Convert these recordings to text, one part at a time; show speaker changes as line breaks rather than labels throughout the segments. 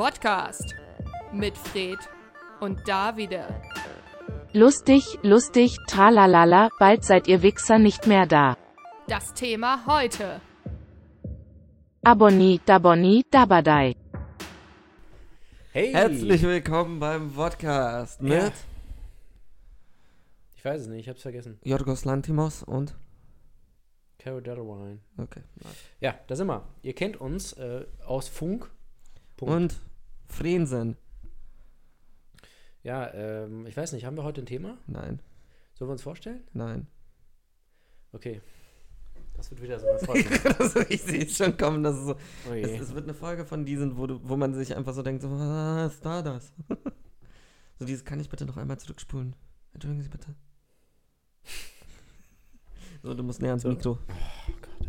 Podcast mit Fred und Davide.
Lustig, lustig, tralalala, bald seid ihr Wichser nicht mehr da.
Das Thema heute.
Abonni, dabonni, dabadei.
Hey!
Herzlich willkommen beim Podcast mit
Ja. Ich weiß es nicht, ich hab's vergessen.
Jorgos Lantimos und.
Carol Delawine.
Okay.
Ja, da sind wir. Ihr kennt uns äh, aus Funk. Punkt.
Und Frensen.
Ja, ähm, ich weiß nicht, haben wir heute ein Thema?
Nein,
Sollen wir uns vorstellen?
nein.
Okay. Das wird wieder so eine Folge.
also, ich sehe es schon kommen, dass es so.
Oh
Es, es wird eine Folge von diesen, wo, du, wo man sich einfach so denkt: so, Was ist da das? so, dieses kann ich bitte noch einmal zurückspulen. Entschuldigen Sie bitte. so, du musst näher ans
So.
Mikro.
Oh Gott, ey.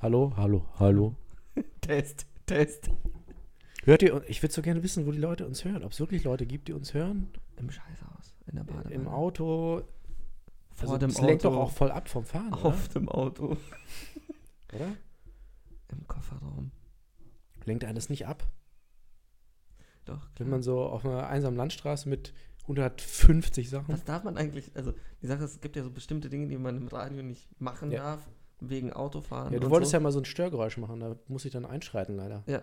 Hallo, hallo, hallo.
Test, Test.
Hört ihr, ich würde so gerne wissen, wo die Leute uns hören. Ob es wirklich Leute gibt, die uns hören.
Im Scheißhaus, in der Badewanne.
Im Auto.
Vor
Also,
dem
das lenkt doch
Auto.
auch voll ab vom Fahren,
Auf dem Auto.
oder? oder?
Im Kofferraum.
Lenkt einen das nicht ab?
Doch.
Wenn man so auf einer einsamen Landstraße mit 150 Sachen.
Was darf man eigentlich, also die Sache ist, es gibt ja so bestimmte Dinge, die man im Radio nicht machen
Ja.
darf, wegen Autofahren.
Ja, du wolltest
so.
ja mal so ein Störgeräusch machen, da muss ich dann einschreiten, leider.
Ja.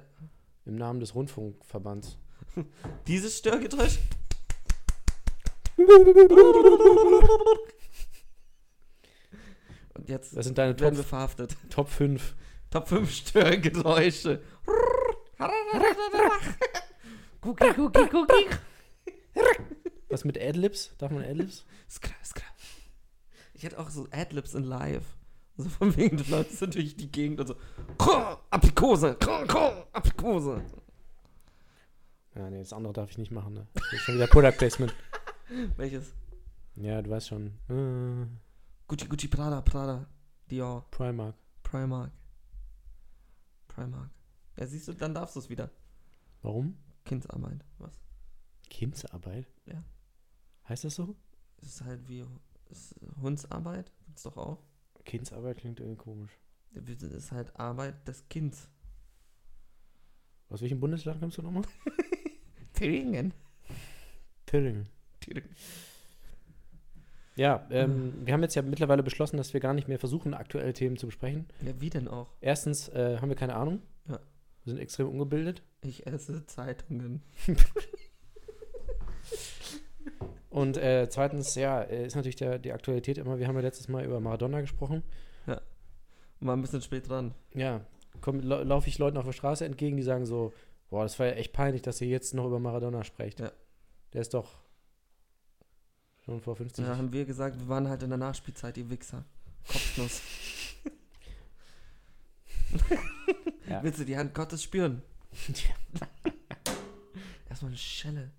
Im Namen des Rundfunkverbands.
Dieses Störgeräusch. Und jetzt
Das sind deine
werden
Top,
wir verhaftet.
Top 5.
Top 5 Störgeräusche. Cookie, cookie, cookie.
Was mit Adlibs? Darf man Adlibs?
Skra, skra. Ich hätte auch so Adlibs in live. So von wegen, du läufst durch die Gegend und so. Aprikose, Aprikose.
Ja, nee, das andere darf ich nicht machen, ne? Das ist schon wieder Product Placement.
Welches?
Ja, du weißt schon. Äh,
Gucci, Gucci, Prada, Prada, Dior,
Primark.
Primark. Primark. Ja, siehst du, dann darfst du es wieder.
Warum?
Kindsarbeit. Was?
Kindsarbeit?
Ja.
Heißt das so?
Das ist halt wie ist Hundsarbeit. Gibt's doch auch.
Kindsarbeit klingt irgendwie komisch.
Das ist halt Arbeit des Kindes.
Aus welchem Bundesland kommst du nochmal?
Thüringen.
Thüringen. Ja, ähm, wir haben jetzt ja mittlerweile beschlossen, dass wir gar nicht mehr versuchen, aktuelle Themen zu besprechen.
Ja, wie denn auch?
Erstens äh, haben wir keine Ahnung.
Ja.
Wir sind extrem ungebildet.
Ich esse Zeitungen.
Und äh, zweitens, ja, äh, ist natürlich der, die Aktualität immer, wir haben ja letztes Mal über Maradona gesprochen.
War ein bisschen spät dran.
Ja, laufe ich Leuten auf der Straße entgegen, die sagen so, boah, das war ja echt peinlich, dass ihr jetzt noch über Maradona sprecht.
Ja.
Der ist doch schon vor 50
Da haben wir gesagt, wir waren halt in der Nachspielzeit, ihr Wichser. Kopfnuss.
Ja.
Willst du die Hand Gottes spüren? Erstmal eine Schelle.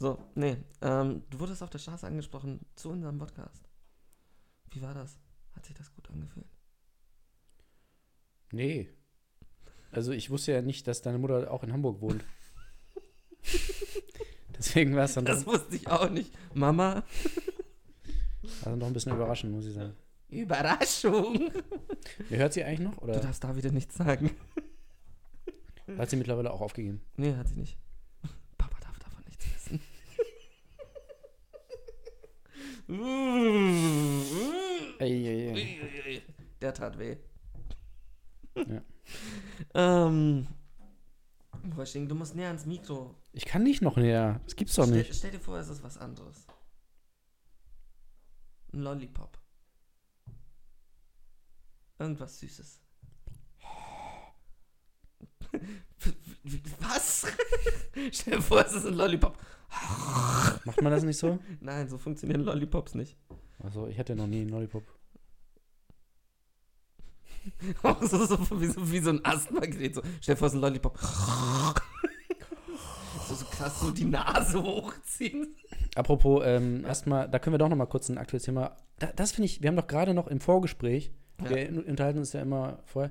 So, nee. Ähm, du wurdest auf der Straße angesprochen zu unserem Podcast. Wie war das? Hat sich das gut angefühlt?
Nee. Also ich wusste ja nicht, dass deine Mutter auch in Hamburg wohnt. Deswegen war es dann
Das
doch,
wusste ich auch nicht. Mama,
dann doch ein bisschen überraschend, muss ich sagen.
Überraschung.
Ihr hört sie eigentlich noch?
Du
Oder
darfst da wieder nichts sagen.
hat sie mittlerweile auch aufgegeben?
Nee, hat sie nicht. Papa darf davon nichts wissen.
Ey.
Der tat weh.
Ja.
Ähm. Wolfgang, du musst näher ans Mikro.
Ich kann nicht noch näher. Das gibt's doch
Stell,
nicht.
stell dir vor, es ist was anderes. Ein Lollipop. Irgendwas Süßes. Was? stell dir vor, es ist ein Lollipop.
Macht man das nicht so?
Nein, so funktionieren Lollipops nicht.
Also ich hatte noch nie einen Lollipop.
Auch so, so, wie, so, wie so ein Asthma-Gerät. So. Stell dir vor, es ist ein Lollipop. so, so krass so die Nase hochziehen.
Apropos, ähm, erstmal, da können wir doch noch mal kurz ein aktuelles Thema. Da, das finde ich, wir haben doch gerade noch im Vorgespräch,
Ja.
wir unterhalten uns ja immer vorher,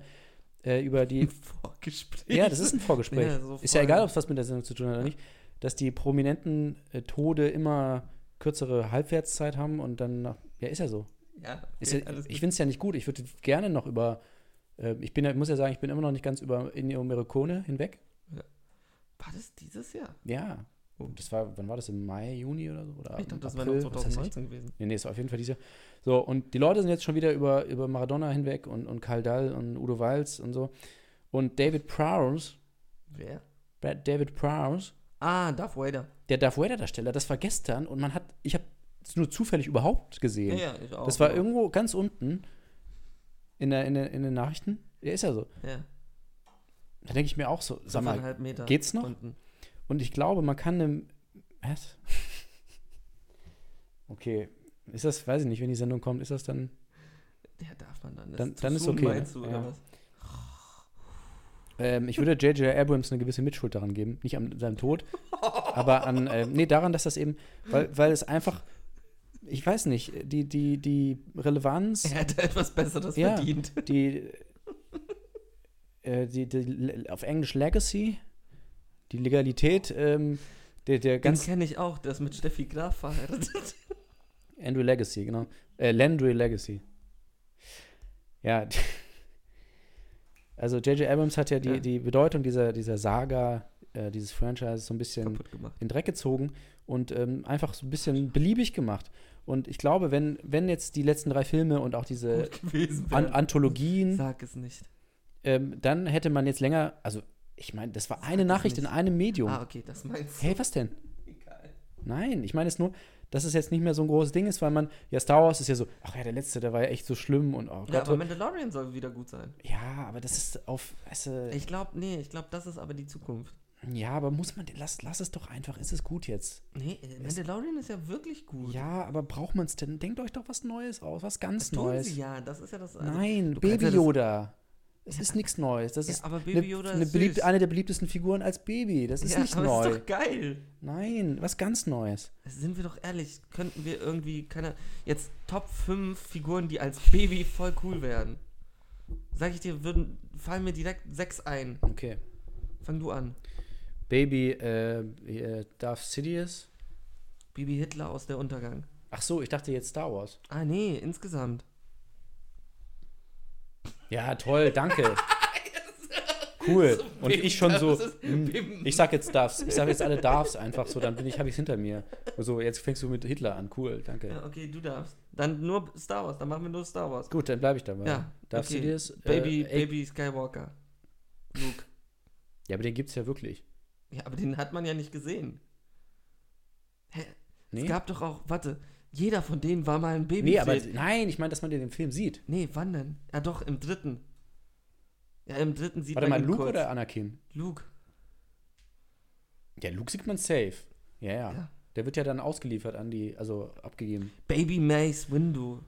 äh, über die.
Vorgespräch.
ja, das ist ein Vorgespräch.
Ja, so
ist ja egal, ob es was mit der Sendung zu tun hat oder nicht, dass die prominenten äh, Tode immer kürzere Halbwertszeit haben und dann nach. Ja, ist ja so.
Ja, okay,
ja, ich finde es ja nicht gut. Ich würde gerne noch über. Äh, ich bin, muss ja sagen, ich bin immer noch nicht ganz über Ennio Morricone hinweg.
Ja. War das dieses Jahr?
Ja.
Oh.
Das war, wann war das? Im Mai, Juni oder so? Oder
Ich dachte, das wäre
April?
noch
Was weiß ich?
2019 gewesen.
Nee, nee, ist auf jeden Fall dieser. So, und die Leute sind jetzt schon wieder über, über Maradona hinweg und, und Karl Dall und Udo Walz und so. Und David Prowse,
Wer?
David Prowse,
Ah, Darth Vader.
der Darth Vader-Darsteller, das war gestern und man hat, ich habe es nur zufällig überhaupt gesehen.
Ja, ich auch.
das war
ja.
irgendwo ganz unten in, der, in, der, in den Nachrichten. Ja, ist ja so.
Ja,
Da denke ich mir auch so, sag mal,
Meter
geht's noch?
Unten.
und ich glaube, man kann einem. Was? Okay. Ist das, weiß ich nicht, wenn die Sendung kommt, ist das dann.
Ja, darf man dann.
Dann-
zu
dann ist okay, ne?
Du,
Ja. Ähm, ich würde J.J. Abrams eine gewisse Mitschuld daran geben. Nicht an seinem Tod, aber an. Ähm, nee, daran, dass das eben. Weil, weil es einfach. Ich weiß nicht, die, die, die Relevanz.
Er hätte etwas Besseres
Ja.
verdient.
die, äh, die, die, auf Englisch Legacy, die Legalität ähm, der, der
Den
ganz
kenne ich auch, der ist mit Steffi Graf verheiratet.
Andrew Legacy, genau. Äh, Landry Legacy. Ja. Also J.J. Abrams hat ja die,
Ja.
die Bedeutung dieser, dieser Saga, äh, dieses Franchise so ein bisschen in Dreck gezogen und ähm, einfach so ein bisschen beliebig gemacht. Und ich glaube, wenn, wenn jetzt die letzten drei Filme und auch diese An. Anthologien
Sag es nicht.
ähm, dann hätte man jetzt länger, also ich meine, das war eine
es
Nachricht in
nicht.
einem Medium.
Ah, okay, das meinst du.
Hey, was denn?
Egal.
Nein, ich meine es nur, dass es jetzt nicht mehr so ein großes Ding ist, weil man, ja, Star Wars ist ja so, ach ja, der letzte, der war ja echt so schlimm und oh
Ja, aber Mandalorian soll wieder gut sein.
ja, aber das ist auf, weißt du,
Ich glaube, nee, ich glaube, das ist aber die Zukunft.
ja, aber muss man, lass, lass es doch einfach, ist es gut jetzt.
Nee, äh, Mandalorian ist ja wirklich gut.
Ja, aber braucht man es denn? Denkt euch doch was Neues aus, was ganz
das tun
Neues.
sie ja, das ist ja das. also-
Nein, Baby Yoda. Es ist nichts Neues. Das
Ja,
ist
aber
eine,
Baby Yoda
eine,
ist
beliebt,
süß.
eine der beliebtesten Figuren als Baby. Das ist
ja,
nicht
aber
neu.
ist doch geil.
Nein, was ganz Neues.
Sind wir doch ehrlich, könnten wir irgendwie, keine, jetzt Top 5 Figuren, die als Baby voll cool werden. Sag ich dir, würden, fallen mir direkt sechs ein.
Okay.
Fang du an.
Baby äh, äh, Darth Sidious.
Bibi Hitler aus der Untergang.
Ach so, ich dachte jetzt Star Wars.
Ah, nee, insgesamt.
Ja, toll, danke. Cool. Und ich schon so, hm, ich sag jetzt Darths. Ich sag jetzt alle Darths einfach so, dann bin ich, habe ich hinter mir. So, jetzt fängst du mit Hitler an. Cool, danke.
Ja, okay, du darfst. Dann nur Star Wars, dann machen wir nur Star Wars.
Gut, dann bleibe ich dabei.
Ja,
Darth
okay.
Sidious.
Baby,
äh,
Baby Skywalker. Luke.
Ja, aber den gibt's ja wirklich.
Ja, aber den hat man ja nicht gesehen. Hä?
Nee,
Es gab doch auch, warte, jeder von denen war mal ein Baby.
nee aber nein, ich meine, dass man den im Film sieht.
Nee, wann denn? Ja, doch, im dritten. Ja, im dritten sieht
Warte
man
mal,
ihn
Luke
kurz.
oder Anakin?
Luke.
Ja, Luke sieht man safe. Ja, ja,
Ja.
Der wird ja dann ausgeliefert an die, also abgegeben.
Baby Mace Windu.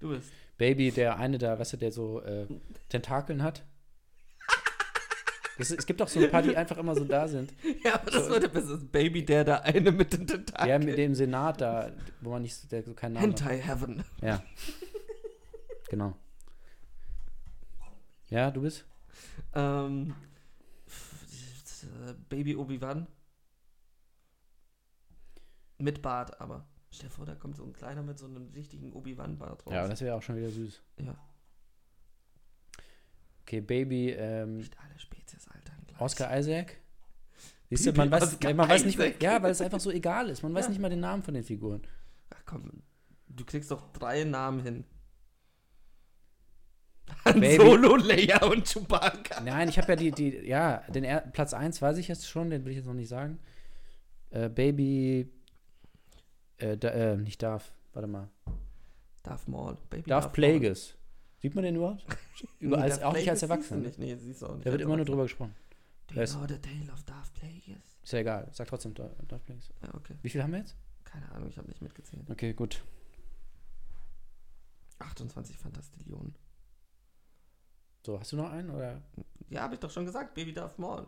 Du bist.
Baby, der eine da, weißt du, der so äh, Tentakeln hat. Ist- es gibt auch so ein paar, die einfach immer so da sind.
Ja, aber das war der beste Baby, der da eine mit den Tentakeln.
Der mit dem Senat da, wo man nicht, so- der so keinen Namen hat.
Hentai Heaven.
Ja. Genau. Ja, du bist?
Ähm, äh, Baby Obi-Wan. Mit Bart, aber. Stell dir vor, da kommt so ein kleiner mit so einem richtigen Obi-Wan-Bart raus.
Ja, das wäre auch schon wieder süß.
Ja.
Okay, Baby, ähm,
Nicht alle Spezies altern gleich.
Oscar Isaac. Siehst du, man weiß, man weiß nicht mehr, ja, weil es einfach so egal ist. Man weiß
Ja.
nicht mal den Namen von den Figuren.
Ach komm, du kriegst doch drei Namen hin. Han
Baby.
Solo, Leia und Chewbacca.
Nein, ich habe ja die, die, ja, den er Platz 1 weiß ich jetzt schon, den will ich jetzt noch nicht sagen. Äh, Baby, äh, da, äh, nicht Darth, warte mal.
Darth Maul. Baby
Darth
Maul.
Plagueis. Sieht man den überhaupt?
Nee,
als, auch nicht als Erwachsener.
Nicht. Nee, siehst du auch nicht.
Da wird immer nur drüber gesprochen.
Do you
ist-
know the tale of Darth Plagueis?
Ist ja egal. Sag trotzdem Dar- Darth Plagueis.
Ja, okay.
Wie viel haben wir jetzt?
Keine Ahnung, ich habe nicht mitgezählt.
Okay, gut.
28 Fantastillionen.
So, hast du noch einen oder
Ja, habe ich doch schon gesagt. Baby Darth Maul.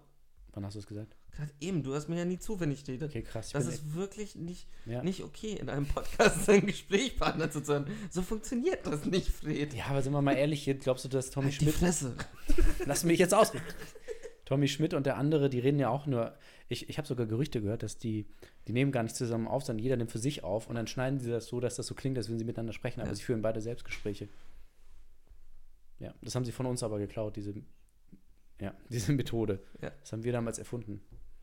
wann hast du es gesagt?
Gerade eben, du hörst mir ja nie zu, wenn ich rede.
Okay, krass.
Das ist wirklich nicht,
ja.
nicht okay, in einem Podcast seinen Gesprächspartner zu hören. So funktioniert das nicht, Fred.
ja, aber sind wir mal ehrlich, hier glaubst du, dass Tommy
Halt die
Schmidt.
Fresse.
Lass mich jetzt ausreden. Tommy Schmidt und der andere, die reden ja auch nur. Ich, ich habe sogar Gerüchte gehört, dass die, die nehmen gar nicht zusammen auf, sondern jeder nimmt für sich auf und dann schneiden sie das so, dass das so klingt, als würden sie miteinander sprechen, aber
Ja.
sie führen beide Selbstgespräche. Ja, das haben sie von uns aber geklaut, diese Ja, diese Methode.
Ja.
Das haben wir damals erfunden.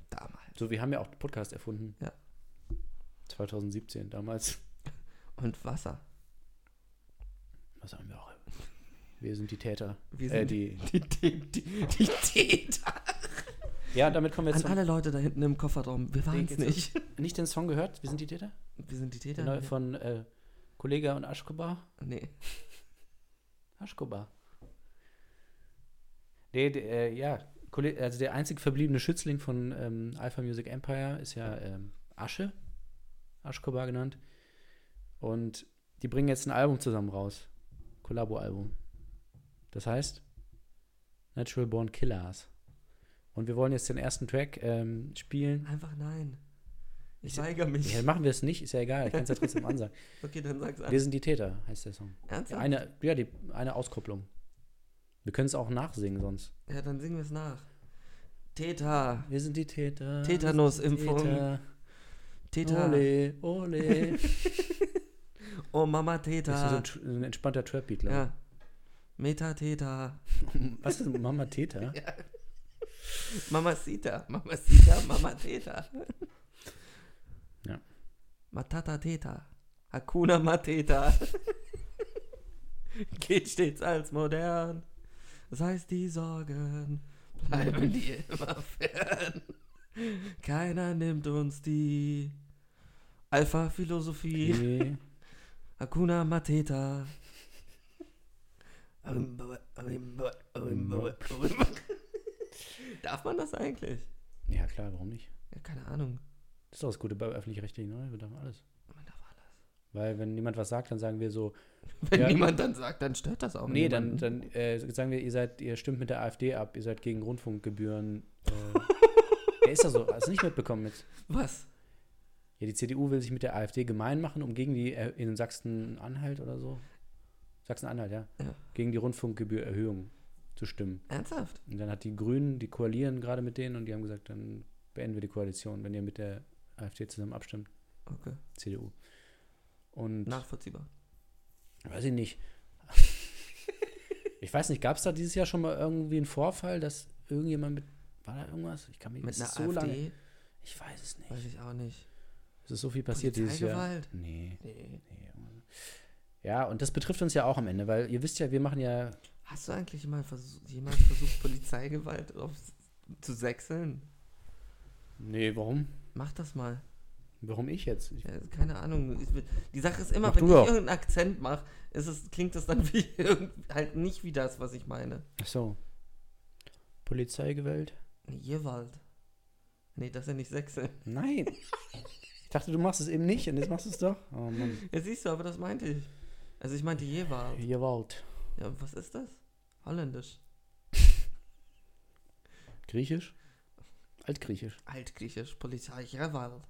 Damals.
So, wir haben ja auch Podcast erfunden.
Ja.
2017, damals.
Und Wasser.
Was haben wir auch? Wir sind die Täter.
Wir
Äh,
sind
die,
die, die, die, die Täter.
ja, damit kommen wir
An
jetzt
alle Leute da hinten im Kofferraum. Wir waren es nicht.
nicht den Song gehört. Wir sind die Täter?
Wir sind die Täter.
neue von äh, Kollega und Aschkobar.
nee.
Aschkobar. Nee, äh, ja, also der einzig verbliebene Schützling von ähm, Alpha Music Empire ist ja ähm, Asche, Aschkobar genannt. Und die bringen jetzt ein Album zusammen raus. Kollabo-Album. Das heißt Natural Born Killers. Und wir wollen jetzt den ersten Track ähm, spielen.
Einfach nein. Ich
Ich-
weigere mich.
Ja, machen wir es nicht, ist ja egal, ich kann es ja trotzdem ansagen.
Okay, dann sag's an.
Wir sind die Täter, heißt der Song.
Ernsthaft?
Eine, ja, die, eine Auskopplung. Wir können es auch nachsingen sonst.
Ja, dann singen wir es nach. Täter.
Wir sind die Täter.
Tetanusimpfung.
Täter.
Täter.
Ole, ole.
Oh, Mama
Das ist so
Täter.
ein, ein entspannter Trap-Beat, glaube
Ja. Meta-Täter.
ich. Was ist Mama Täter?
Mama Sita. Mama Sita, Mama Täter.
Ja.
Matata Täter. Hakuna Mateta. Geht stets als modern. Sei es die Sorgen, bleiben die immer fern. Keiner nimmt uns die Alpha-Philosophie.
Nee.
Hakuna Mateta. Darf man das eigentlich?
Ja, klar, warum nicht?
Ja, keine Ahnung.
Das ist doch das Gute bei öffentlich-rechtlichen, oder? Wir dürfen alles. Weil, wenn niemand was sagt, dann sagen wir so,
Wenn
Ja.
niemand dann sagt, dann stört das auch
nee, dann,
niemanden.
dann äh, sagen wir, ihr seid, ihr stimmt mit der AfD ab, ihr seid gegen Rundfunkgebühren. Äh, ist das so? Hast du nicht mitbekommen mit?
Was?
Ja, die CDU will sich mit der AfD gemein machen, um gegen die äh, in Sachsen-Anhalt oder so. Sachsen-Anhalt, ja.
Ja.
Gegen die Rundfunkgebührerhöhung zu stimmen.
Ernsthaft?
Und dann hat die Grünen, die koalieren gerade mit denen und die haben gesagt, dann beenden wir die Koalition, wenn ihr mit der AfD zusammen abstimmt,
Okay.
CDU. Und
Nachvollziehbar.
weiß ich nicht. ich weiß nicht, gab es da dieses Jahr schon mal irgendwie einen Vorfall, dass irgendjemand mit. War da irgendwas? Ich kann mich
Mit einer
so
AfD?
lange. Ich weiß es nicht.
Weiß ich auch nicht.
Es ist so viel passiert dieses Jahr.
Polizeigewalt?
Nee.
Nee.
nee. Ja, und das betrifft uns ja auch am Ende, weil ihr wisst ja, wir machen ja.
Hast du eigentlich mal versuch, jemals versucht, Polizeigewalt auf, zu sechseln?
Nee, warum?
Mach das mal.
Warum ich jetzt? Ich,
Ja, keine Ahnung. Ich, die Sache ist immer,
Mach
wenn ich
doch.
irgendeinen Akzent mache, klingt es dann wie halt nicht wie das, was ich meine.
ach so. Polizeigewalt?
Nee, Gewalt. Nee, das ist ja nicht sechseln.
Nein. ich dachte, du machst es eben nicht und jetzt machst du es doch. Oh Mann.
Ja, siehst du, aber das meinte ich. Also ich meinte Gewalt.
Gewalt.
Ja, und was ist das? Holländisch.
Griechisch? Altgriechisch.
Altgriechisch, Polizeigewalt.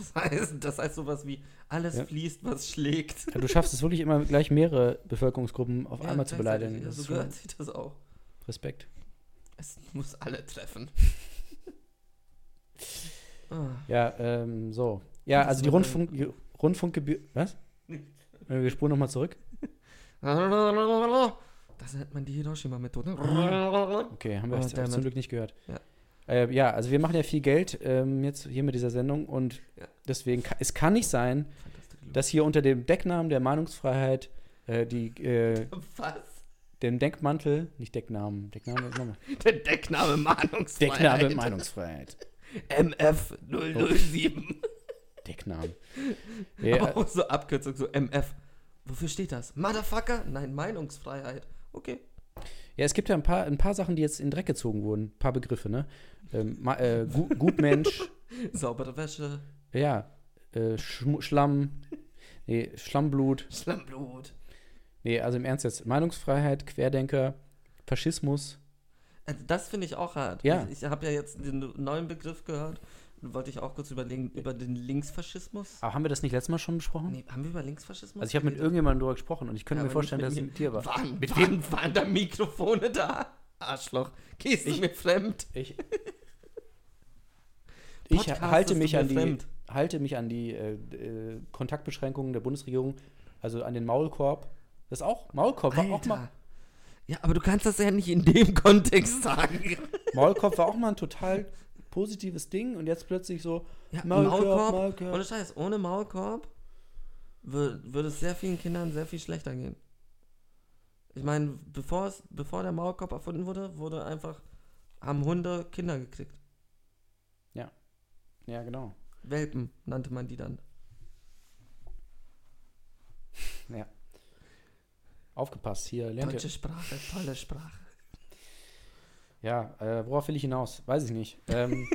Das heißt, das heißt sowas wie alles
Ja.
fließt, was schlägt.
Ja, du schaffst es wirklich immer gleich mehrere Bevölkerungsgruppen auf einmal zu beleidigen.
Ja,
Das
so gehört sich das auch.
Respekt.
Es muss alle treffen.
Ja, ähm, so. Ja, also die Rundfunk, die Rundfunkgebühr. Was? Wir spulen nochmal zurück.
Das nennt man die Hiroshima-Methode.
Okay, haben wir
Oh,
jetzt zum. Glück nicht gehört.
Ja.
Äh, ja, also wir machen ja viel Geld ähm, jetzt hier mit dieser Sendung und
Ja.
deswegen, ka es kann nicht sein, dass hier unter dem Decknamen der Meinungsfreiheit äh, die, äh,
Was?
dem Deckmantel, nicht Decknamen, Deckname, nochmal.
Der Deckname Mahnungsfreiheit.
Deckname Meinungsfreiheit.
MF 007.
Decknamen. Ja,
Aber auch so Abkürzung, so MF. Wofür steht das? Motherfucker? Nein, Meinungsfreiheit. Okay.
Ja, es gibt ja ein paar, ein paar Sachen, die jetzt in den Dreck gezogen wurden. Ein paar Begriffe, ne? Ähm, äh, Gu Gutmensch,
Saubere Wäsche,
ja, äh, Schm Schlamm, nee, Schlammblut.
Schlammblut.
Nee, also im Ernst jetzt, Meinungsfreiheit, Querdenker, Faschismus.
Also das finde ich auch hart.
Ja.
Ich, ich habe ja jetzt den neuen Begriff gehört. Wollte ich auch kurz überlegen, über den Linksfaschismus.
Aber haben wir das nicht letztes Mal schon besprochen?
Nee, haben wir über Linksfaschismus
Also ich habe mit irgendjemandem darüber gesprochen und ich könnte
Ja,
mir vorstellen, dass es
mit
dir war.
Waren,
Mit
waren, waren da Mikrofone da? Arschloch. Gehst du
Ich-
mir fremd?
Ich, ich halte
ist
mich
du
an die,
fremd.
halte mich an die äh, äh, Kontaktbeschränkungen der Bundesregierung, also an den Maulkorb. Das auch, Maulkorb war auch mal.
Alter. Ja, aber du kannst das ja nicht in dem Kontext sagen.
Maulkorb war auch mal ein total positives Ding und jetzt plötzlich so,
Ja,
Maulkorb,
Maulkorb,
Maulkorb.
ohne Scheiß, ohne Maulkorb wür- würde es sehr vielen Kindern sehr viel schlechter gehen. Ich meine, bevor, es, bevor der Maulkorb erfunden wurde, wurde einfach, haben Hunde Kinder gekriegt.
ja genau.
Welpen nannte man die dann.
Aufgepasst, hier lernt
Deutsche
ihr.
Sprache, tolle Sprache.
Ja, äh, worauf will ich hinaus? Weiß ich nicht. Ähm,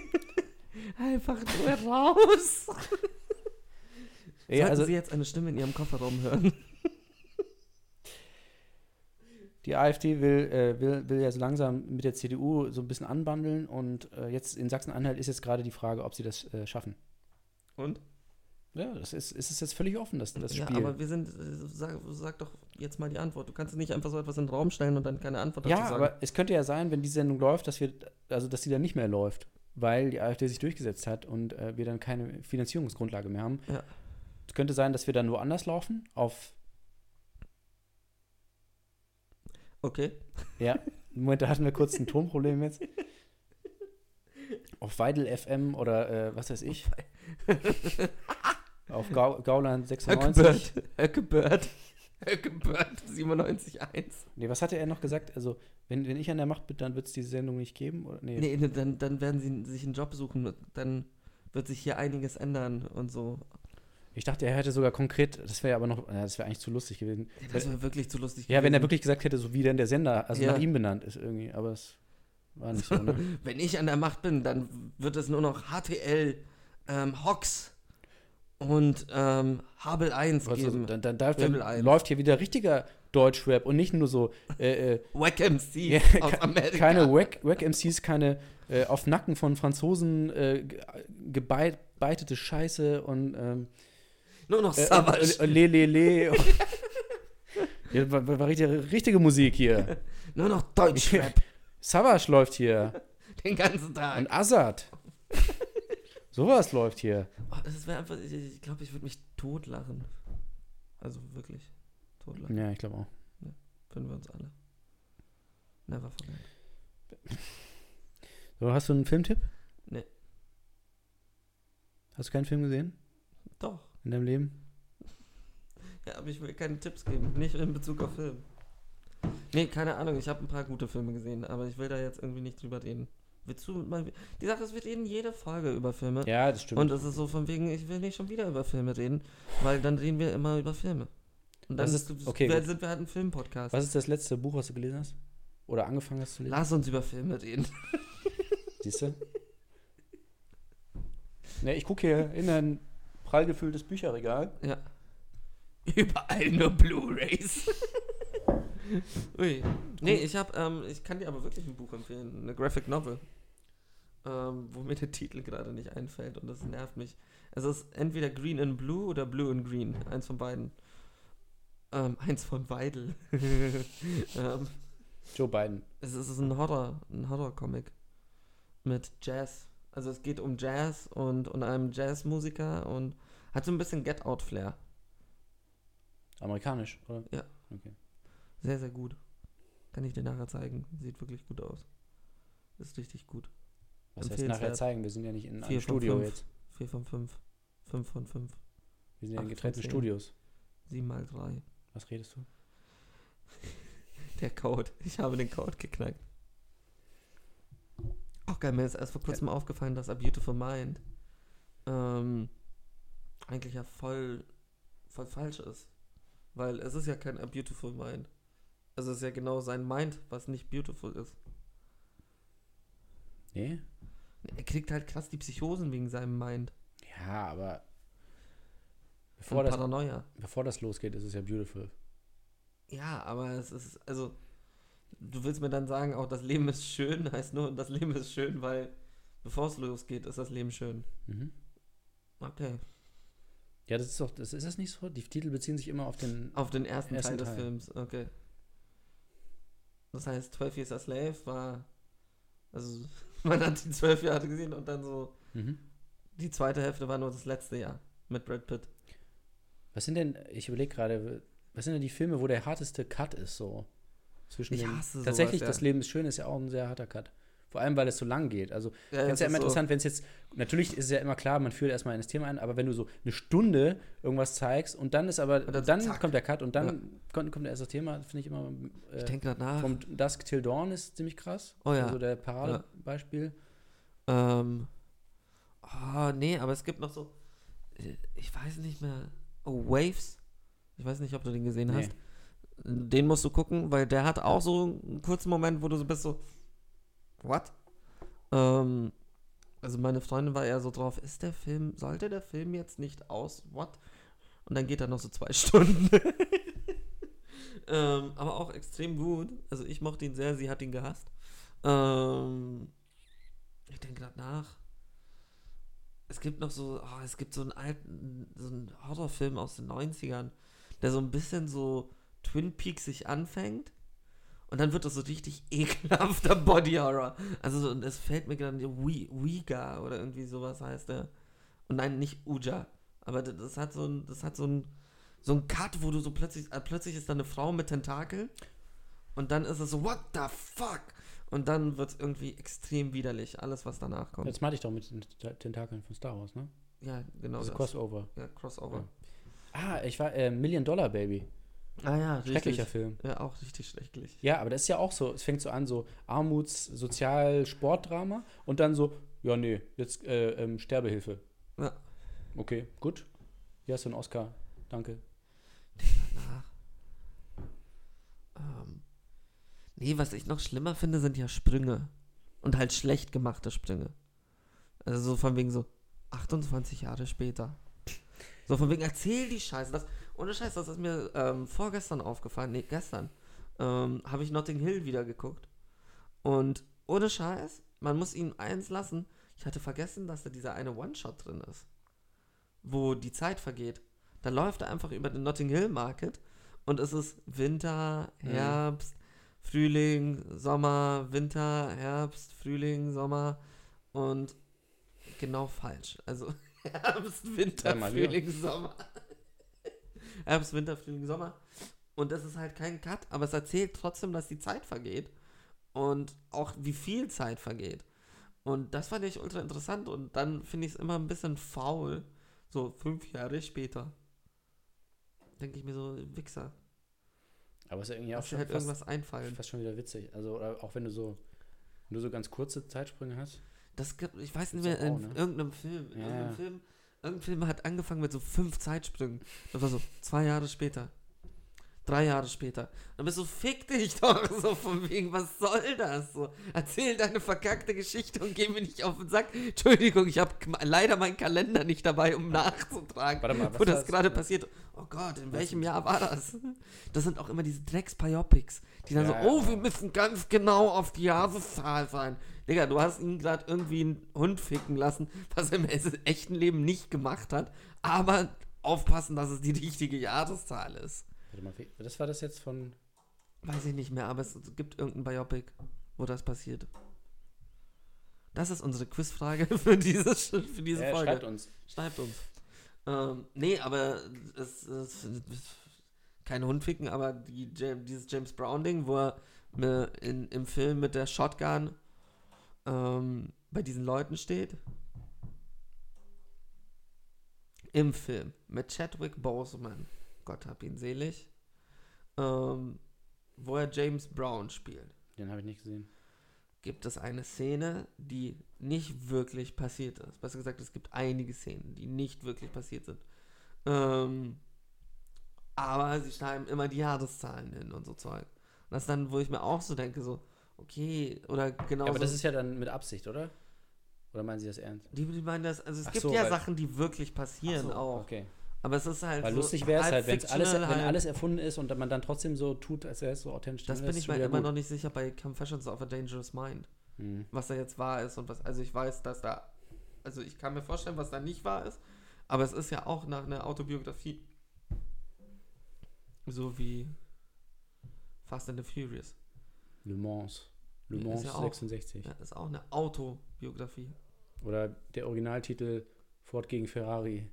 Einfach nur raus.
ey,
Sollten
also
Sie jetzt eine Stimme in Ihrem Kofferraum hören?
die AfD will, äh, will, will ja so langsam mit der CDU so ein bisschen anbandeln und äh, jetzt in Sachsen-Anhalt ist jetzt gerade die Frage, ob sie das äh, schaffen.
Und?
Ja, das ist, ist es jetzt völlig offen, das, das
ja,
Spiel.
aber wir sind, äh, sag, sag doch jetzt mal die Antwort. Du kannst nicht einfach so etwas in den Raum stellen und dann keine Antwort dazu
Ja,
sagen.
aber es könnte ja sein, wenn die Sendung läuft, dass wir, also dass sie dann nicht mehr läuft, weil die AfD sich durchgesetzt hat und äh, wir dann keine Finanzierungsgrundlage mehr haben.
Ja.
Es könnte sein, dass wir dann woanders laufen, auf,
Okay.
ja, im Moment, da hatten wir kurz ein Tonproblem jetzt. Auf Weidel FM oder äh, was weiß ich. auf Gau Gauland 96.
Höckebird. Höckebird. Höckebird 97.1.
Nee, was hatte er noch gesagt? Also, wenn, wenn ich an der Macht bin, dann wird es diese Sendung nicht geben? Oder? Nee.
Nee, dann, dann werden sie sich einen Job suchen. Dann wird sich hier einiges ändern und so.
Ich dachte, er hätte sogar konkret, das wäre aber noch, ja, das wäre eigentlich zu lustig gewesen.
Das wäre wirklich zu lustig.
Ja, wenn er
gewesen.
wirklich gesagt hätte, so wie denn der Sender, also
Ja.
nach ihm benannt ist irgendwie, aber es war nicht so, ne?
Wenn ich an der Macht bin, dann wird es nur noch HTL, ähm, Hox und ähm, Habel 1
Also,
geben.
dann, dann, dann, dann läuft hier wieder richtiger Deutschrap und nicht nur so, äh, äh,
Wack MC
Ja,
aus Amerika.
keine Wack, Wack MCs, keine äh, auf Nacken von Franzosen äh, ge- gebeitete Scheiße und ähm,
Nur noch
äh,
Savage.
und le, le, le. ja, war, war richtige, richtige Musik hier.
Nur noch Deutschrap.
Savage läuft hier
den ganzen Tag.
und Azad. Sowas läuft hier.
Oh, das wäre einfach, ich glaube, ich, würde mich totlachen. Also wirklich totlachen.
Ja, ich glaube auch.
Finden wir uns alle. Never forget.
So, hast du einen Filmtipp?
Nee.
Hast du keinen Film gesehen
Doch.
in deinem Leben?
Ja, aber ich will keine Tipps geben. Nicht in Bezug auf Film. Nee, keine Ahnung. Ich habe ein paar gute Filme gesehen, aber ich will da jetzt irgendwie nicht drüber reden. Willst du mal. Die Sache ist, wir reden jede Folge über Filme.
Ja, das stimmt.
Und es ist so von wegen, ich will nicht schon wieder über Filme reden, weil dann reden wir immer über Filme. Und dann
ist- okay,
wir- sind wir halt ein Filmpodcast.
Was ist das letzte Buch, was du gelesen hast? Oder angefangen hast zu lesen?
Lass uns über Filme reden.
Siehst du? Ne, ich gucke hier in ein prall gefülltes Bücherregal.
Ja. Überall nur Blu-Rays. Ui. Nee, ich hab, ähm, ich kann dir aber wirklich ein Buch empfehlen, eine Graphic Novel. Ähm, wo mir der Titel gerade nicht einfällt und das nervt mich. Es ist entweder Green in Blue oder Blue in Green. Eins von beiden. Ähm, eins von Weidel. ähm,
Joe Biden.
es ist ein Horror, ein Horror-Comic. Mit Jazz. Also es geht um Jazz und, und einem Jazzmusiker und hat so ein bisschen Get-Out-Flair.
Amerikanisch, oder?
Ja.
Okay.
Sehr, sehr gut. Kann ich dir nachher zeigen. Sieht wirklich gut aus. Ist richtig gut.
Was heißt nachher zeigen? Wir sind ja nicht in einem Studio
fünf.
jetzt.
4 von 5. 5 von 5.
Wir sind ja in getrennten. Studios.
7 mal 3.
Was redest du?
Der Code. Ich habe den Code geknackt. Auch geil, mir ist erst vor kurzem aufgefallen, dass A Beautiful Mind ähm, eigentlich ja voll, voll falsch ist. Weil es ist ja kein A Beautiful Mind. Also es ist ja genau sein Mind, was nicht beautiful ist.
Nee?
Er kriegt halt krass die Psychosen wegen seinem Mind.
Ja, aber bevor
Und
das,
Paranoia.
bevor das losgeht, ist es ja beautiful.
Ja, aber es ist, also, du willst mir dann sagen, auch das Leben ist schön, heißt nur, das Leben ist schön, weil bevor es losgeht, ist das Leben schön.
Mhm.
Okay.
Ja, das ist doch, das ist das nicht so? Die Titel beziehen sich immer auf den.
Auf den ersten,
Ersten
Teil des
Teil.
Films, okay. Das heißt, 12 Years a Slave war, also, man hat die 12 Jahre gesehen und dann so,
Mhm.
die zweite Hälfte war nur das letzte Jahr mit Brad Pitt.
Was sind denn, ich überlege gerade, was sind denn die Filme, wo der harteste Cut ist so? Zwischen
Ich
den,
hasse sowas,
tatsächlich,
ja.
das Leben ist schön ist ja auch ein sehr harter Cut. Vor allem, weil es so lang geht. Also,
Ja,
finde es ja immer
so-
interessant, wenn es jetzt, natürlich ist es ja immer klar, man führt erstmal in das Thema ein, aber wenn du so eine Stunde irgendwas zeigst und dann ist aber,
dann
dann, kommt der Cut und dann kommt, kommt erst das Thema, finde ich immer, äh,
Ich denke gerade nach.
vom Dusk Till Dawn ist ziemlich krass.
Oh ja.
Also der Paradebeispiel.
Ähm. Oh, nee, aber es gibt noch so. äh, Ich weiß nicht mehr. Oh, Waves. Ich weiß nicht, ob du den gesehen
Nee.
hast. Den musst du gucken, weil der hat auch so einen kurzen Moment, wo du so bist so. What? Ähm. Also meine Freundin war eher so drauf, ist der Film, sollte der Film jetzt nicht aus? What? Und dann geht er noch so zwei Stunden. ähm, aber auch extrem gut. Also ich mochte ihn sehr, sie hat ihn gehasst. Ähm, ich denke gerade nach. Es gibt noch so, oh, es gibt so einen alten, so einen Horrorfilm aus den 90ern, der so ein bisschen so Twin Peaks sich anfängt. Und dann wird das so richtig ekelhafter Body Horror. Also so, und es fällt mir gerade Ouija oder irgendwie sowas heißt der. Und nein, nicht Uja. Aber das, das hat so ein, das hat so ein, so ein Cut, wo du so plötzlich, äh, plötzlich ist da eine Frau mit Tentakel. Und dann ist es so, what the fuck? Und dann wird es irgendwie extrem widerlich, alles was danach kommt.
Jetzt meinte ich doch mit den Tentakeln von Star Wars, ne?
ja, genau
Also
das.
Crossover.
Ja, Crossover.
Ah, ich war äh, Million Dollar Baby.
Ah ja,
Schrecklicher
richtig.
Film.
Ja, auch richtig schrecklich.
Ja, aber das ist ja auch so, es fängt so an, so Armuts-, Sozial-, Sportdrama und dann so, ja, nee, jetzt äh, ähm, Sterbehilfe.
Ja.
Okay, gut. Hier hast du einen Oscar. Danke.
Nach. Ähm, nee, was ich noch schlimmer finde, sind ja Sprünge. Und halt schlecht gemachte Sprünge. Also so von wegen so 28 Jahre später. So von wegen, erzähl die Scheiße. Das, ohne Scheiß, das ist mir ähm, vorgestern aufgefallen. Nee, gestern. Ähm, habe ich Notting Hill wieder geguckt. Und ohne Scheiß, man muss ihm eins lassen. Ich hatte vergessen, dass da dieser eine One-Shot drin ist. Wo die Zeit vergeht. Da läuft er einfach über den Notting Hill Market und es ist Winter,
Mhm.
Herbst, Frühling, Sommer, Winter, Herbst, Frühling, Sommer und genau falsch. Also Herbst, Winter,
Ja.
Frühling, Sommer. Herbst, Winter, Frühling, Sommer. Und das ist halt kein Cut, aber es erzählt trotzdem, dass die Zeit vergeht und auch wie viel Zeit vergeht. Und das fand ich ultra interessant und dann finde ich es immer ein bisschen faul, so fünf Jahre später. Denke ich mir so, Wichser.
Aber es ist irgendwie auch schon
halt
fast,
irgendwas einfallen.
fast schon wieder witzig. Also, oder auch wenn du so, wenn du so ganz kurze Zeitsprünge hast.
Das gibt, ich weiß nicht mehr, in
ne?
irgendeinem Film. In
Ja,
irgendeinem. Film. Irgendein Film hat angefangen mit so fünf Zeitsprüngen. Das war so zwei Jahre später. Drei Jahre später. Dann bist du, fick dich doch, so von wegen, was soll das? So, erzähl deine verkackte Geschichte und geh mir nicht auf den Sack. Entschuldigung, ich habe leider meinen Kalender nicht dabei, um nachzutragen,
Warte mal, was
wo das? gerade passiert. Oh Gott, in welchem Jahr war das? Das sind auch immer diese Drecks-Biopics, die dann
Ja,
so, oh,
ja.
wir müssen ganz genau auf die Jahreszahl sein. Digga, du hast ihn gerade irgendwie einen Hund ficken lassen, was er im echten Leben nicht gemacht hat, aber aufpassen, dass es die richtige Jahreszahl ist.
Warte mal, das war das jetzt von.
Weiß ich nicht mehr, aber es gibt irgendein Biopic, wo das passiert. Das ist unsere Quizfrage für diese, Sch- für diese
Äh,
Folge.
schreibt uns.
Schreibt uns. Ähm, nee, aber es ist kein Hund ficken, aber die, dieses James Brown-Ding, wo er ne, in, im Film mit der Shotgun ähm, bei diesen Leuten steht. Im Film mit Chadwick Boseman, Gott hab ihn selig, ähm, wo er James Brown spielt
Den habe ich nicht gesehen.
gibt es eine Szene, die nicht wirklich passiert ist. Besser gesagt, es gibt einige Szenen, die nicht wirklich passiert sind. Ähm, aber sie schreiben immer die Jahreszahlen hin und so Zeug. Und das ist dann, wo ich mir auch so denke, so, okay, oder genau
Ja, aber das ist ja dann mit Absicht, oder? Oder meinen Sie das ernst?
die, die meinen das, also es
Ach
gibt
so,
ja Sachen, die wirklich passieren auch.
Okay.
Aber es ist halt
Weil
so
lustig wäre es halt, wenn alles, wenn
fictional, halb-
alles erfunden ist und man dann trotzdem so tut, als wäre es so authentisch.
Das bin ich mir immer
gut.
noch nicht sicher bei Confessions of a Dangerous Mind.
Hm.
was da jetzt wahr ist und was. Also ich weiß, dass da. Also ich kann mir vorstellen, was da nicht wahr ist. Aber es ist ja auch nach einer Autobiografie. So wie Fast and the Furious.
Le Mans. Le Mans
ist ja auch-
66.
Ja, ist auch eine Autobiografie.
Oder der Originaltitel Ford gegen Ferrari.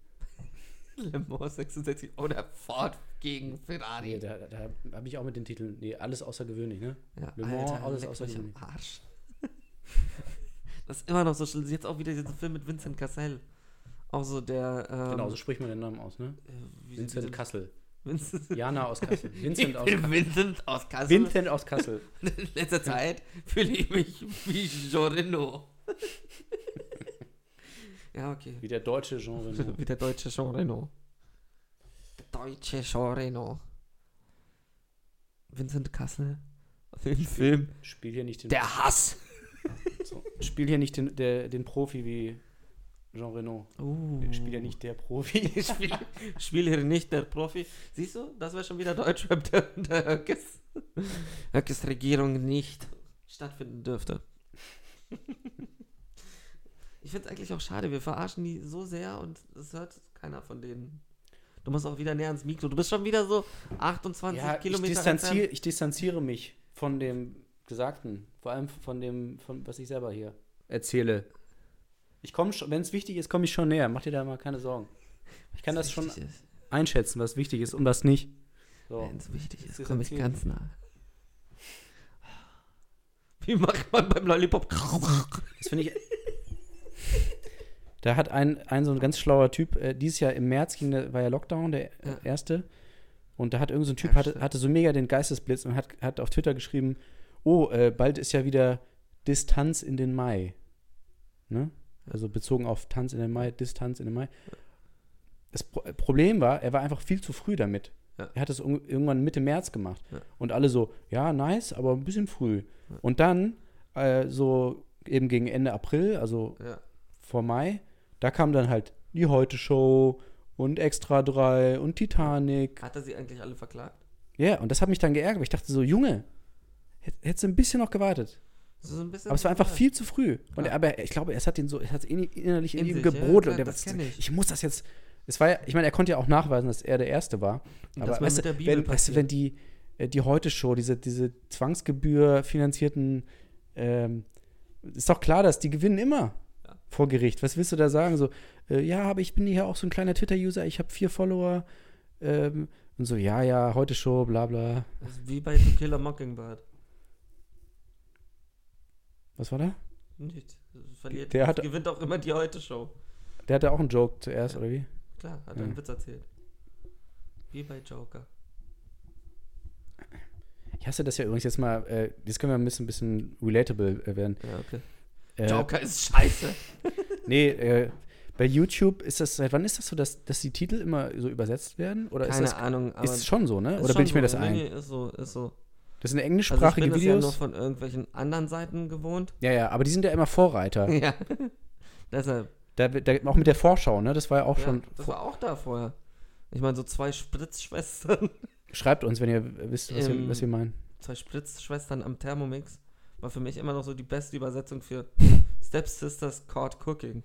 Le Mans 66 oder Ford gegen Ferrari.
Nee, da, da habe ich auch mit den Titeln, nee, alles außergewöhnlich, ne?
Ja,
Le Mans,
Alter,
alles außergewöhnlich.
Arsch. das ist immer noch so schlimm. Jetzt auch wieder dieser Film mit Vincent Cassel. Auch so der. Ähm,
Genau, so spricht man den Namen aus, ne?
äh,
Vincent Kassel.
Vincent,
Jana aus Kassel. Vincent aus Kassel.
Vincent aus Kassel.
Vincent aus Kassel.
In letzter Zeit fühle ich mich wie Jean Reno. ja, okay.
Wie der deutsche Jean Reno.
Wie der deutsche Jean Reno. Der deutsche Jean Reno. Vincent Kassel. Den Film.
Spiel hier nicht den,
Der Hass.
so, spiel hier nicht den, der, den Profi wie Jean Reno.
Uh.
Spiel hier nicht der Profi.
Ich spiele spiel hier nicht der Profi. Siehst du, das wäre schon wieder Deutschrap, der, der Höckes, Höckes Regierung nicht stattfinden dürfte. Ich finde es eigentlich auch schade, wir verarschen die so sehr und es hört keiner von denen. Du musst auch wieder näher ans Mikro. Du bist schon wieder so 28
ja, ich,
Kilometer
distanziere,
entfernt.
ich distanziere mich von dem Gesagten. Vor allem von dem, von was ich selber hier erzähle. Ich komme schon, wenn es wichtig ist, komme ich schon näher. Mach dir da mal keine Sorgen. Ich kann das schon
ist.
einschätzen, was wichtig ist und was nicht. So.
Wenn es wichtig ist, komme ich ganz nah. Wie macht man beim Lollipop?
Das finde ich. Da hat ein, ein so ein ganz schlauer Typ, äh, dieses Jahr im März ging, der- war ja Lockdown, der
Ja.
erste. Und da hat irgendein so ein Typ, hatte, hatte so mega den Geistesblitz und hat, hat auf Twitter geschrieben, oh, äh, bald ist ja wieder Distanz in den Mai. Ne? Also bezogen auf Tanz in den Mai, Distanz in den Mai. Das Pro Problem war, er war einfach viel zu früh damit.
Ja.
Er hat es un- irgendwann Mitte März gemacht.
Ja.
Und alle so, ja, nice, aber ein bisschen früh. Und dann, äh, so eben gegen Ende April, also
Ja.
vor Mai, da kam dann halt die Heute-Show und Extra 3 und Titanic.
Hat er sie eigentlich alle verklagt?
Ja, und das hat mich dann geärgert, weil ich dachte so, Junge, hätt- hättest du ein bisschen noch gewartet.
Das so ein bisschen
Aber es war einfach
ja.
viel zu früh. Und
Ja.
er, aber ich glaube, es hat ihn so, es hat in, innerlich in
In
ihm
ja,
gebrodelt. der
das kenn ich.
ich muss das jetzt. Es war ja, ich meine, er konnte ja auch nachweisen, dass er der Erste war.
Und
Aber
das
weißt wenn, weißt wenn die, äh, die Heute-Show, diese, diese Zwangsgebühr finanzierten, ähm, ist doch klar, dass die gewinnen immer
Ja.
vor Gericht. Was willst du da sagen? So, äh, ja, aber ich bin hier auch so ein kleiner Twitter-User, ich habe vier Follower. Ähm, und so, ja, ja, Heute-Show, bla bla.
Das ist wie bei To Kill a Mockingbird.
Was war da?
Nicht. Verliert,
Der hat-
gewinnt auch immer die Heute-Show.
Der hatte auch einen Joke zuerst,
Ja.
oder wie?
Klar, hat
Ja.
einen Witz erzählt. Wie bei Joker.
Ich hasse das ja übrigens jetzt mal, äh, jetzt können wir ein bisschen, bisschen relatable äh, werden.
Ja, okay.
Äh,
Joker ist scheiße.
Nee, äh, bei YouTube ist das, seit wann ist das so, dass, dass die Titel immer so übersetzt werden? Oder
Keine
ist das
Ahnung, aber.
ist schon so, ne? Oder bilde ich mir
so.
das ein?
Nee, ist so, ist so.
Das sind
Also ich
englischsprachige
bin das ja nur
Videos.
von irgendwelchen anderen Seiten gewohnt.
Ja, ja, aber die sind ja immer Vorreiter.
Ja. Deshalb.
da, da, auch mit der Vorschau, ne? Das war ja auch
Ja,
schon.
das war auch da vorher. Ich meine, so zwei Spritzschwestern.
Schreibt uns, wenn ihr wisst, was, wir,
Ähm,
was wir meinen.
Zwei Spritzschwestern am Thermomix. War für mich immer noch so die beste Übersetzung für Stepsisters Caught Cooking.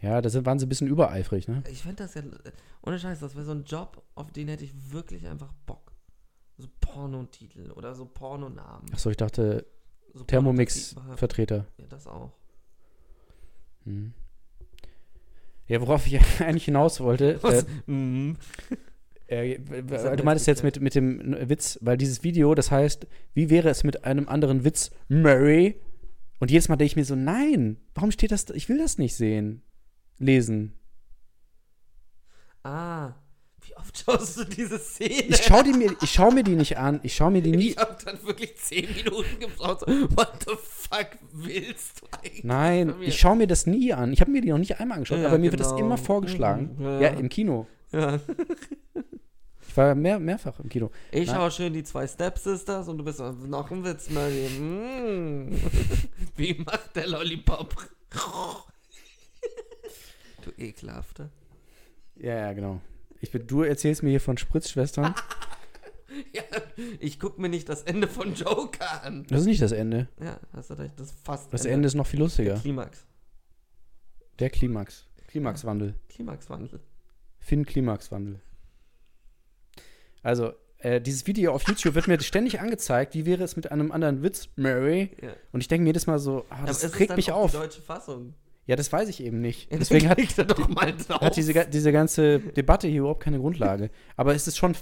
Ja, da sind, waren sie ein bisschen übereifrig, ne?
Ich fände das ja. Ohne Scheiß, das wäre so ein Job, auf den hätte ich wirklich einfach Bock. So Pornotitel oder so Pornonamen.
Achso, ich dachte,
So
Thermomix-Vertreter.
Ja, das auch.
Hm. Ja, worauf ich eigentlich hinaus wollte. Äh,
Was? Mhm.
Äh, w-
hat
du meinst
jetzt
mit, mit dem Witz, weil dieses Video, das heißt, wie wäre es mit einem anderen Witz, Murray? Und jedes Mal denke ich mir so, nein, warum steht das, da? ich will das nicht sehen, lesen.
Ah, schaust du diese Szene?
Ich schaue die mir, ich schau mir die nicht an, ich schaue mir die nie.
Ich hab dann wirklich 10 Minuten gebraucht. What the fuck willst du eigentlich?
Nein, ich schaue mir das nie an. Ich habe mir die noch nicht einmal angeschaut,
Ja,
aber mir wird das
genau.
immer vorgeschlagen.
Mhm,
Ja,
ja.
im Kino.
Ja.
Ich war mehr, mehrfach im Kino.
Ich
Nein.
schaue schön die zwei Stepsisters und du bist so, noch ein Witz, Mary. Mm. Wie macht der Lollipop? du ekelhafter.
Ja, ja, genau. Ich bin, du erzählst mir hier von Spritzschwestern.
Ja, ich guck mir nicht das Ende von Joker an.
Das ist nicht das Ende.
Ja, hast du recht, das ist fast
Das Ende ist noch viel lustiger.
Klimax.
Der Klimax. Klimaxwandel.
Klimaxwandel.
Finn Klimaxwandel. Also, äh, dieses Video auf YouTube wird mir ständig angezeigt. Wie wäre es mit einem anderen Witz, Mary?
Ja.
Und ich denke mir jedes Mal so, ah, das regt mich auf.
Die deutsche Fassung.
Ja, das weiß ich eben nicht. Deswegen hat,
klickt doch mal drauf.
hat diese, diese ganze Debatte hier überhaupt keine Grundlage. Aber es ist schon,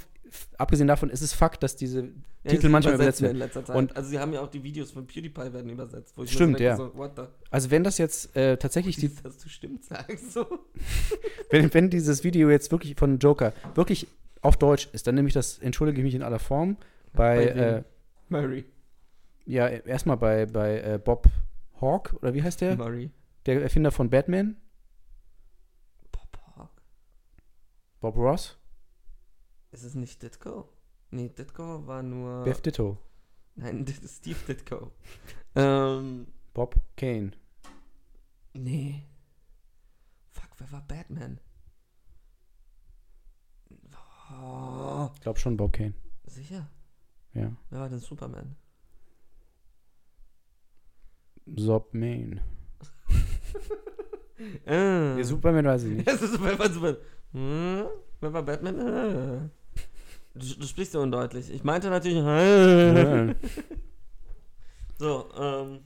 abgesehen davon, ist es Fakt, dass diese
Ja,
Titel manchmal übersetzt werden. Und-
also sie haben ja auch die Videos von PewDiePie werden übersetzt. Wo ich
Stimmt,
so
ja.
denke, So, what the,
Also wenn das jetzt äh, tatsächlich die,
dass du stimmt sagst. So.
wenn, wenn dieses Video jetzt wirklich von Joker wirklich auf Deutsch ist, dann nehme ich das, entschuldige ich mich in aller Form, bei,
Bei
äh,
Murray.
ja, erstmal bei, bei äh, Bob Hawk, oder wie heißt der?
Murray.
Der Erfinder von Batman,
Pop Hawk.
Bob Ross,
Ist es nicht Ditko? Nee, Ditko war nur.
Beth Ditto,
Nein, das ist Steve Ditko. ähm,
Bob Kane.
nee. Fuck, wer war Batman? Oh,
Ich glaube schon Bob Kane.
sicher.
Ja.
Wer war denn Superman?
Sob
Äh.
Der Superman weiß ich nicht.
Es ist war Superman? Hm? Wer war Batman? Äh. Du, du sprichst so undeutlich. Ich meinte natürlich. Äh. So, ähm,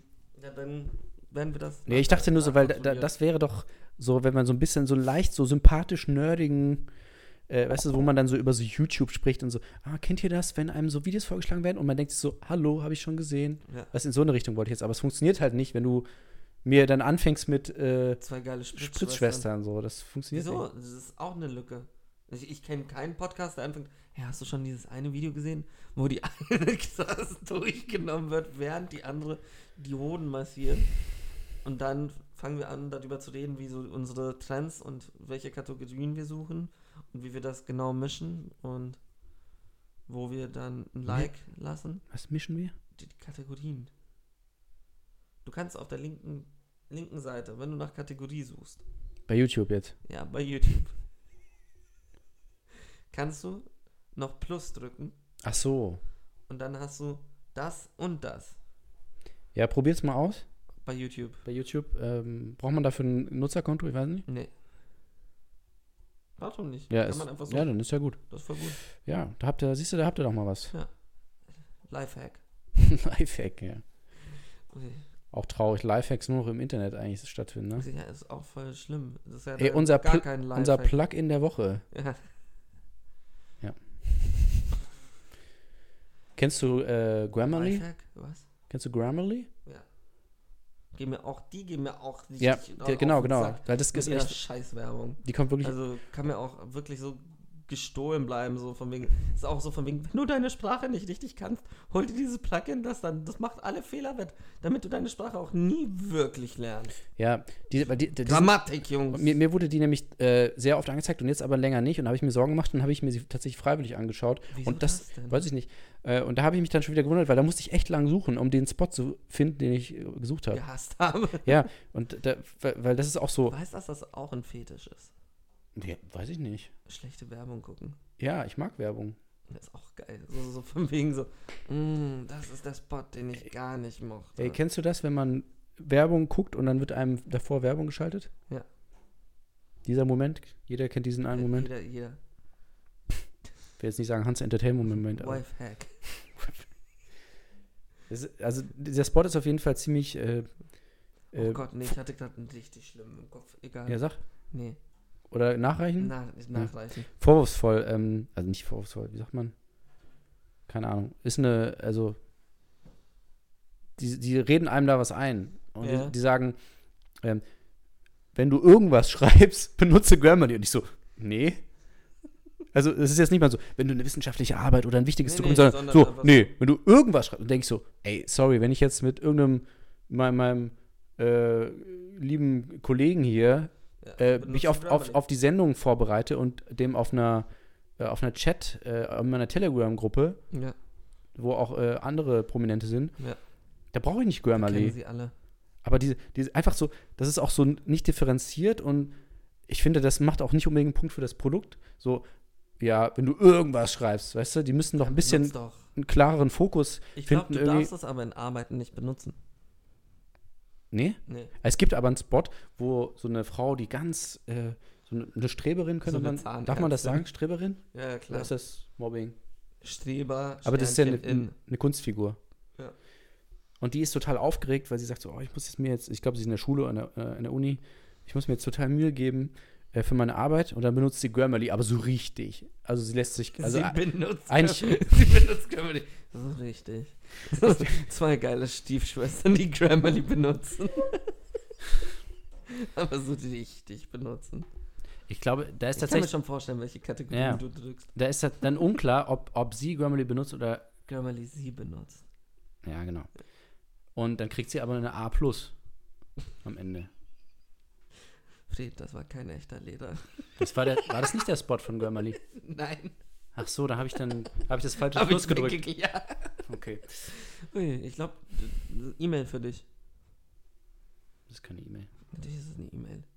ja, dann werden wir das.
Nee, ich dachte nur so, weil da, das wäre doch so, wenn man so ein bisschen so leicht so sympathisch nerdigen, äh, weißt du, wo man dann so über so YouTube spricht und so, ah, kennt ihr das, wenn einem so Videos vorgeschlagen werden und man denkt sich so, hallo, habe ich schon gesehen.
Ja.
Was in so eine Richtung wollte ich jetzt, aber es funktioniert halt nicht, wenn du mir dann anfängst mit äh,
Zwei geile Spritzschwestern.
Spritzschwestern, so, das funktioniert
Wieso?
nicht.
Das ist auch eine Lücke. Ich, ich kenne keinen Podcast, der anfängt, hey, hast du schon dieses eine Video gesehen, wo die eine durchgenommen wird, während die andere die Hoden massiert? Und dann fangen wir an, darüber zu reden, wie so unsere Trends und welche Kategorien wir suchen und wie wir das genau mischen und wo wir dann ein Like lassen.
Was mischen wir?
Die Kategorien. Du kannst auf der linken, linken Seite, wenn du nach Kategorie suchst,
Bei YouTube jetzt.
ja, bei YouTube. Kannst du noch Plus drücken
Ach so.
und dann hast du das und das
Ja, probier's mal aus.
bei YouTube.
Bei YouTube. Ähm, braucht man dafür ein Nutzerkonto? Ich weiß nicht.
Nee. Warum nicht?
Ja,
Kann
ist,
man einfach so.
ja, dann ist ja gut.
Das ist voll gut.
Ja, da habt ihr, siehst du, da habt ihr doch mal was.
Lifehack.
Lifehack, ja.
Okay.
Auch traurig, Lifehacks nur noch im Internet eigentlich stattfinden, ne?
Ja, ist auch voll schlimm. Das ist ja
Ey, unser,
gar
Pl
kein
unser
Lifehack.
Plug-in der Woche.
Ja.
Kennst du äh, Grammarly?
Lifehack? Was?
Kennst du Grammarly?
Gehen mir auch, die gehen mir auch richtig
Ja, genau, genau. Weil das ist echt,
Scheißwerbung.
die kommt wirklich.
Also kann mir auch wirklich so gestohlen bleiben, so von wegen, ist auch so von wegen, wenn du deine Sprache nicht richtig kannst, hol dir dieses Plugin, das dann, das macht alle Fehler wett, damit du deine Sprache auch nie wirklich lernst.
ja, die, weil die, die,
Grammatik, Jungs.
mir, mir wurde die nämlich äh, sehr oft angezeigt und jetzt aber länger nicht. Und da habe ich mir Sorgen gemacht und habe ich mir sie tatsächlich freiwillig angeschaut.
Wieso
und das,
das
weiß ich nicht. Äh, und da habe ich mich dann schon wieder gewundert, weil da musste ich echt lang suchen, um den Spot zu finden, den ich äh, gesucht habe.
gehasst habe.
Ja, und da, weil, weil das ist auch so.
Du weißt, dass das auch ein Fetisch ist.
Ja, weiß ich nicht.
Schlechte Werbung gucken.
Ja, ich mag Werbung.
Das ist auch geil. So, so von wegen so, mm, das ist der Spot, den ich gar nicht mochte.
Ey, kennst du das, wenn man Werbung guckt und dann wird einem davor Werbung geschaltet?
Ja.
Dieser Moment, jeder kennt diesen einen Moment.
Jeder, jeder.
Ich will jetzt nicht sagen Hans Entertainment Moment, aber
Lifehack.
also dieser Spot ist auf jeden Fall ziemlich. Äh,
Oh
äh,
Gott, nee, ich hatte gerade einen richtig schlimmen im Kopf. Egal.
ja, sag.
Nee,
Oder nachreichen?
nach, nachreichen.
Vorwurfsvoll, ähm, also nicht vorwurfsvoll, wie sagt man? Keine Ahnung. Ist eine, also, die, die reden einem da was ein. Und
Ja.
die, die sagen, ähm, wenn du irgendwas schreibst, benutze Grammarly. Und ich so, nee. Also, es ist jetzt nicht mal so, wenn du eine wissenschaftliche Arbeit oder ein wichtiges
Nee,
Dokument,
nee,
sondern
sondern
so, nee, wenn du irgendwas schreibst, dann denke ich so, ey, sorry, wenn ich jetzt mit irgendeinem, meinem, meinem äh, lieben Kollegen hier äh, mich auf, auf, auf die Sendung vorbereite und dem auf einer, äh, auf einer Chat, äh, in meiner Telegram-Gruppe,
Ja,
wo auch äh, andere Prominente sind,
Ja.
da brauche ich nicht
kennen
Grammarly.
sie alle.
Aber diese, diese, einfach so, das ist auch so nicht differenziert und ich finde, das macht auch nicht unbedingt einen Punkt für das Produkt. So, ja, wenn du irgendwas schreibst, weißt du, die müssen doch ein bisschen
doch.
einen klareren Fokus
Ich glaube,
finden.
du
irgendwie.
darfst es aber in Arbeiten nicht benutzen.
Nee?
Nee.
Es gibt aber einen Spot, wo so eine Frau, die ganz, äh, so eine, Streberin, könnte
So
man, darf man das sagen, Streberin?
Ja, klar.
ist das Mobbing?
Streber,
Aber das ist ja eine,
Sternchen in.
eine Kunstfigur.
Ja.
Und die ist total aufgeregt, weil sie sagt so, oh, ich muss jetzt mir jetzt, ich glaube, sie ist in der Schule, in der, äh, in der Uni, ich muss mir jetzt total Mühe geben äh, für meine Arbeit. Und dann benutzt sie Grammarly, aber so richtig. Also sie lässt sich, also
sie benutzt
eigentlich-
Sie benutzt Grammarly. So richtig. Zwei geile Stiefschwestern, die Grammarly benutzen. Aber so richtig benutzen.
ich glaube, da ist
Ich kann mir
tatsächlich,
schon vorstellen, welche Kategorie
Ja.
du drückst.
da ist das dann unklar, ob, ob sie Grammarly benutzt oder,
Grammarly sie benutzt.
ja, genau. Und dann kriegt sie aber eine A plus am Ende.
Fred, das war kein echter Leder.
Das war, der, war das nicht der Spot von Grammarly?
Nein.
Ach so, da habe ich dann, habe ich das falsche
Hab
Plus
ich
gedrückt.
wirklich, ja.
Okay.
Ui, ich glaube, E-Mail für dich.
Das ist keine E-Mail.
Natürlich ist es eine E-Mail.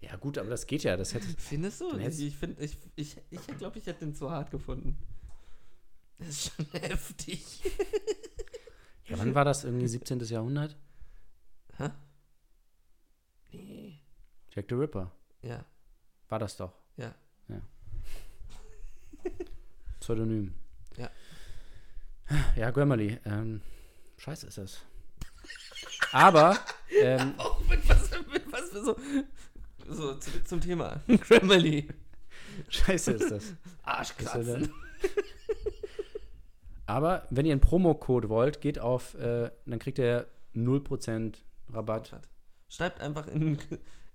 Ja, gut, aber das geht ja. Das hätte,
Findest du? Ich, ich finde, ich, ich, ich glaube, ich hätte den zu hart gefunden. Das ist schon heftig.
ja, wann war das? Irgendwie 17. Jahrhundert?
Hä? Nee.
Jack the Ripper.
Ja,
War das doch.
ja.
Pseudonym.
Ja.
Ja, Grammarly. Ähm, scheiße ist das. Aber, ähm,
Auch mit was, mit was für so. So, zurück zum Thema. Grammarly.
scheiße ist das.
Arschkratzen.
Aber wenn ihr einen Promocode wollt, geht auf, äh, dann kriegt ihr 0% Rabatt.
Schreibt einfach in,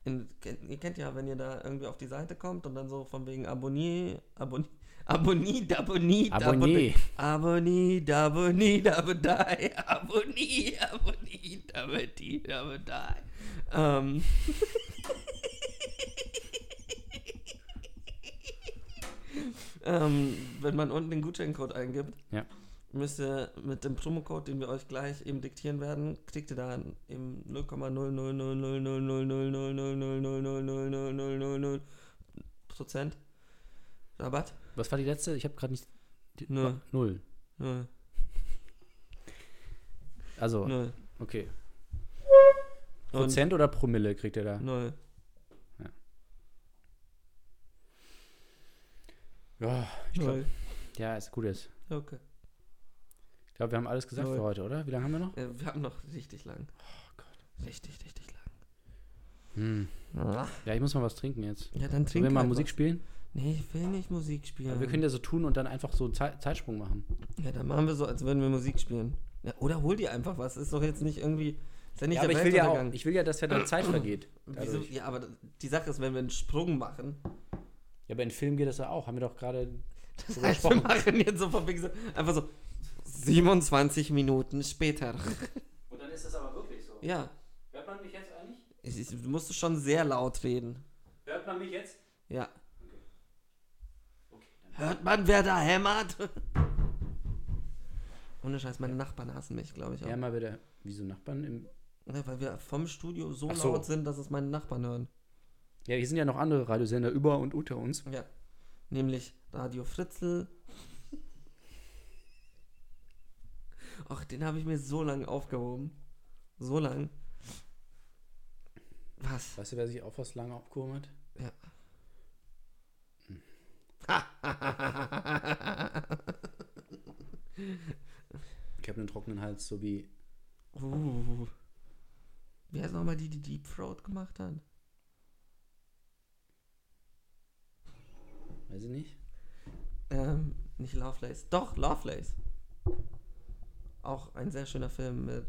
in. Ihr kennt ja, wenn ihr da irgendwie auf die Seite kommt und dann so von wegen Abonnier. Abonnier. Abonnie, Abonnie,
Abonnier.
Abonnie, Abonnie, Abonnie, Abonnie, Abonnie, Abonnie, Abonnie. Ähm. ähm, wenn man unten den Gutscheincode eingibt,
Ja.
Müsst ihr mit dem Promocode, den wir euch gleich eben diktieren werden, kriegt ihr da im 0,00000000000000000 Prozent Rabatt.
Was war die letzte? Ich habe gerade nicht. Die,
Null.
Null.
Null,
Also,
null.
okay.
Und
Prozent oder Promille kriegt ihr da?
null.
Ja, ich glaube,
Null.
ja, ist gut ist.
Okay.
Ich glaube, wir haben alles gesagt
Null.
für heute, oder? Wie lange haben wir noch?
Äh, wir haben noch richtig lang. Oh Gott. Richtig, richtig lang.
Hm. Ja, ich muss mal was trinken jetzt.
Ja, dann
Sollen
trink
wir mal
halt
Musik
was.
spielen?
Nee, ich will nicht Musik spielen.
Aber wir können ja so tun und dann einfach so einen Zei Zeitsprung machen.
ja, dann machen wir so, als würden wir Musik spielen. Ja, oder hol dir einfach was. Ist doch jetzt nicht irgendwie. Ist ja nicht
Ja, aber ich will ja auch, ich will ja, dass ja dann Zeit vergeht.
Wieso? Ja, aber die Sache ist, wenn wir einen Sprung machen,
Ja, aber in Film geht das ja auch. Haben wir doch gerade
das heißt, wir machen jetzt so von wegen so, einfach so 27 Minuten später.
Und dann ist das aber wirklich so.
Ja,
Hört man mich jetzt eigentlich?
es ist, du musst schon sehr laut reden.
Hört man mich jetzt?
Ja.
Okay.
Hört man, wer da hämmert? Ohne Scheiß, meine Nachbarn hassen mich, glaube ich auch.
Ja, mal wieder. Wieso Nachbarn? Im
Ja, weil wir vom Studio so,
so.
laut sind, dass es meine Nachbarn hören.
ja, hier sind ja noch andere Radiosender über und unter uns.
Ja. Nämlich Radio Fritzel. Ach, den habe ich mir so lange aufgehoben. So lang. Was?
Weißt du, wer sich auch was lange aufgehoben hat?
Ja.
Ich habe einen trockenen Hals, so wie.
uh. Wer ist nochmal die, die Deep Throat gemacht hat?
Weiß ich nicht.
Ähm, nicht Lovelace. Doch, Lovelace. Auch ein sehr schöner Film mit.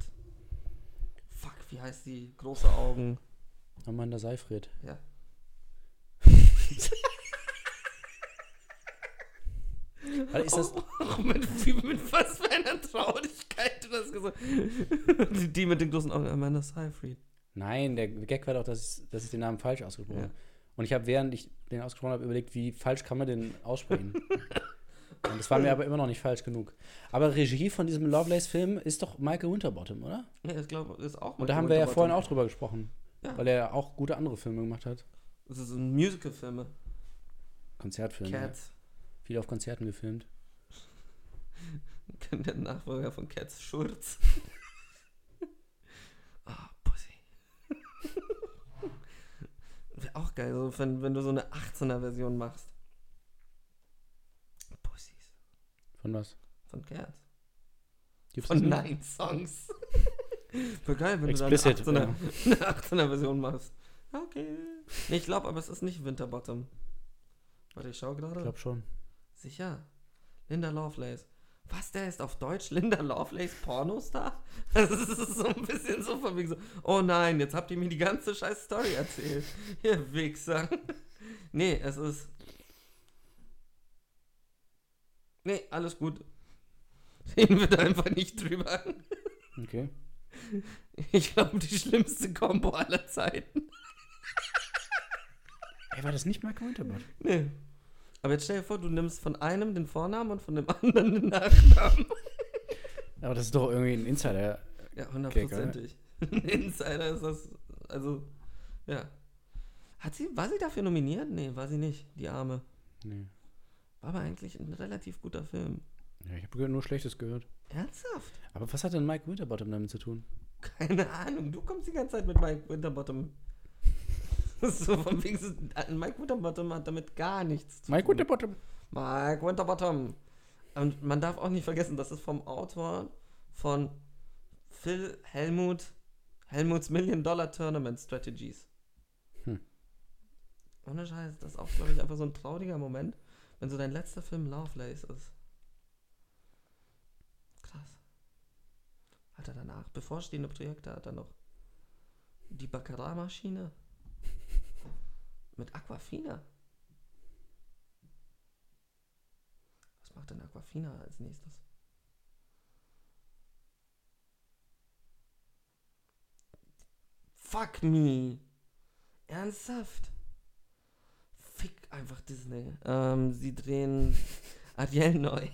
Fuck, wie heißt die? Große Augen.
Amanda Seyfried.
Ja.
Warte, ist das.
Oh, mit, wie- mit was für einer Traurigkeit du das gesagt die, die mit den großen Augen, Amanda Seyfried.
Nein, der Gag war doch, dass ich, dass ich den Namen falsch ausgesprochen
Ja.
habe. Und ich habe, während ich den ausgesprochen habe, überlegt, wie falsch kann man den aussprechen. Und das war mir aber immer noch nicht falsch genug. Aber Regie von diesem Lovelace-Film ist doch Michael Winterbottom, oder?
Ja, ich glaube, ist auch
Und da haben wir ja vorhin auch drüber gesprochen.
Ja.
Weil er auch gute andere Filme gemacht hat.
Das ein Musical-Filme.
Konzertfilme.
Cats.
Viel auf Konzerten gefilmt.
Der Nachfolger von Cats Schurz. Ah, Pussy. Wäre auch geil, so, wenn, wenn du so eine 18er-Version machst.
Von was?
von Cats.
Gibt's
Von? Nine Songs. Voll geil, wenn
Explicit,
du dann eine 18er, eine 18er Version machst. Okay. Nee, ich glaube, aber es ist nicht Winterbottom. Warte, ich schau
Ich
gerade.
glaube schon.
Sicher. Linda Lovelace. Was, der ist auf Deutsch Linda Lovelace Pornostar? Das ist so ein bisschen so von wegen so, oh nein, jetzt habt ihr mir die ganze scheiß Story erzählt. Ihr Wichser. Nee, es ist... Nee, alles gut. Reden wir da einfach nicht drüber.
Okay.
Ich glaube, die schlimmste Combo aller Zeiten.
Ey, war das nicht Michael Winterbottom?
Nee. Aber jetzt stell dir vor, du nimmst von einem den Vornamen und von dem anderen den Nachnamen.
Aber das ist doch irgendwie ein Insider.
Ja, hundertprozentig. Insider ist das, also, ja. Hat sie, war sie dafür nominiert? Nee, war sie nicht, die Arme.
Nee.
War aber eigentlich ein relativ guter Film.
Ja, ich habe nur Schlechtes gehört.
Ernsthaft?
Aber was hat denn Mike Winterbottom damit zu tun?
Keine Ahnung, du kommst die ganze Zeit mit Mike Winterbottom. so von wegen, äh, Mike Winterbottom hat damit gar nichts zu
Mike
tun.
Winterbottom.
Mike Winterbottom. Und man darf auch nicht vergessen, das ist vom Autor von Phil Helmut, Helmuts Million Dollar Tournament Strategies.
Hm.
Ohne Scheiß, das ist auch, glaube ich, einfach so ein trauriger Moment, wenn so dein letzter Film Lovelace ist. Krass. Hat er danach bevorstehende Projekte, hat er noch die Baccarat-Maschine mit Aquafina. Was macht denn Aquafina als nächstes? Fuck me. Ernsthaft? Einfach Disney. Ähm, sie drehen Ariel neu.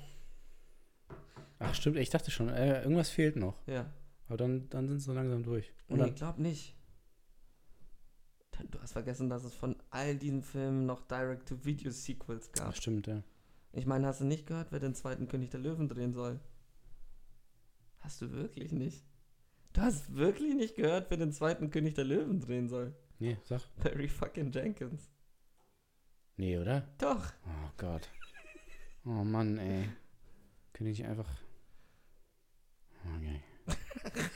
Ach, stimmt. Ich dachte schon, äh, irgendwas fehlt noch.
Ja.
Aber dann, dann sind sie so langsam durch. Und
Nee,
dann,
glaub nicht. Du hast vergessen, dass es von all diesen Filmen noch Direct-to-Video-Sequels
ach,
gab.
stimmt, ja.
Ich meine, hast du nicht gehört, wer den zweiten König der Löwen drehen soll? Hast du wirklich nicht? Du hast wirklich nicht gehört, wer den zweiten König der Löwen drehen soll?
Nee, sag.
Barry fucking Jenkins.
Nee, oder?
Doch.
Oh Gott. Oh Mann, ey. Könnte ich einfach. Okay.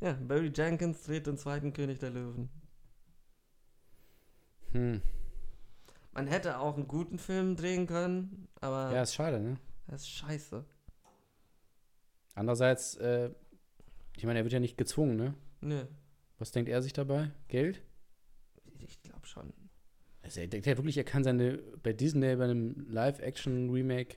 Ja, Barry Jenkins dreht den zweiten König der Löwen.
Hm.
Man hätte auch einen guten Film drehen können, aber
Ja, ist schade, ne?
das ist scheiße.
Andererseits, äh, ich meine, er wird ja nicht gezwungen, ne?
Nö,
Was denkt er sich dabei? Geld?
ich glaube schon.
Also er denkt ja wirklich, er kann seine, bei Disney, bei einem Live-Action-Remake,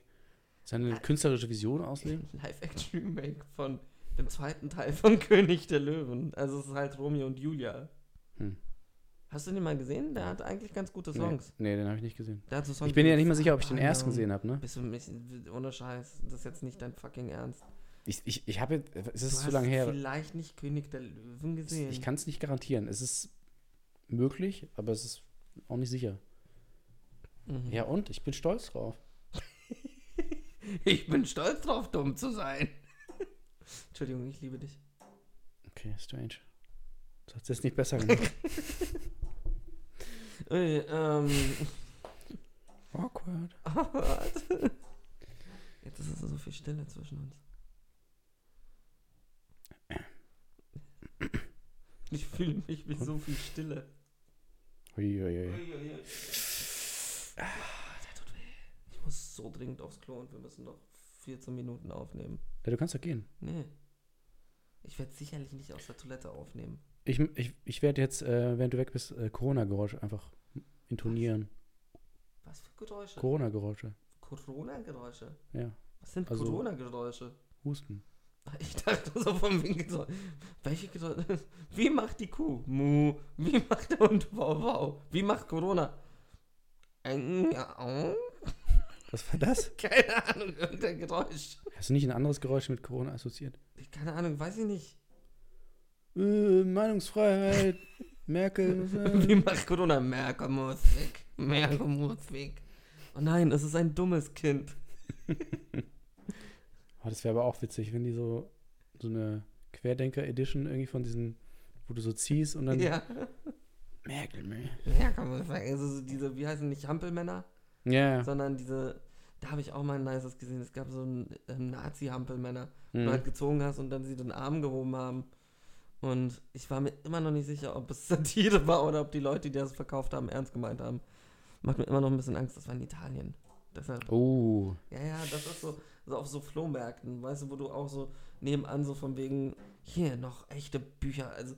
seine
Ja.
künstlerische Vision ausleben?
Live-Action-Remake von dem zweiten Teil von König der Löwen. Also es ist halt Romeo und Julia.
Hm.
Hast du den mal gesehen? Der hat eigentlich ganz gute
Nee,
Songs.
nee, den habe ich nicht gesehen.
So
Ich bin ja nicht mal sicher, ob ich den ersten gesehen habe, ne?
Bist du mich, ohne Scheiß, das ist jetzt nicht dein fucking Ernst.
Ich, ich, ich habe jetzt, es
du
ist zu lange her.
vielleicht nicht König der Löwen gesehen.
Ich kann es nicht garantieren. Es ist möglich, aber es ist auch nicht sicher.
Mhm.
Ja, und? Ich bin stolz drauf.
Ich bin stolz drauf, dumm zu sein. Entschuldigung, ich liebe dich.
Okay, strange. Du hast es nicht besser gemacht.
Ey, ähm.
Awkward.
Jetzt ist es so viel Stille zwischen uns. Ich fühle mich wie so viel Stille.
Uiuiui.
Ah, der tut weh. Ich muss so dringend aufs Klo und wir müssen noch 14 Minuten aufnehmen.
Ja, du kannst doch gehen.
Nee. Ich werde sicherlich nicht aus der Toilette aufnehmen.
Ich, ich, ich werde jetzt, äh, während du weg bist, äh, Corona-Geräusche einfach intonieren.
Was für Geräusche?
Corona-Geräusche.
Corona-Geräusche.
Ja.
Was sind
Also-
Corona-Geräusche?
Husten.
Ich dachte so vom Winkel so, welche Geräusche? Wie macht die Kuh? Mu. Wie macht der Hund? Wow, wow. Wie macht Corona? Oh.
Was war das?
Keine Ahnung, irgendein Geräusch.
Hast du nicht ein anderes Geräusch mit Corona assoziiert?
Keine Ahnung, weiß ich nicht.
Äh, Meinungsfreiheit. Merkel.
Wie macht Corona? Merkel muss weg. Merkel muss weg. Oh nein, es ist ein dummes Kind.
Oh, das wäre aber auch witzig, wenn die so, so eine Querdenker-Edition irgendwie von diesen, wo du so ziehst und dann
Ja.
Merkel, Merkel.
Muss weg. Also so diese, wie heißen nicht Hampelmänner,
Ja, ja.
sondern diese Da habe ich auch mal ein nices gesehen. Es gab so einen ähm, Nazi-Hampelmänner, wo du
Mhm.
halt gezogen hast und dann sie den Arm gehoben haben. Und ich war mir immer noch nicht sicher, ob es Satire war oder ob die Leute, die das verkauft haben, ernst gemeint haben. Macht mir immer noch ein bisschen Angst. Das war in Italien. Deshalb
Oh.
ja, ja, das ist so, so auf so Flohmärkten, weißt du, wo du auch so nebenan so von wegen, hier noch echte Bücher, also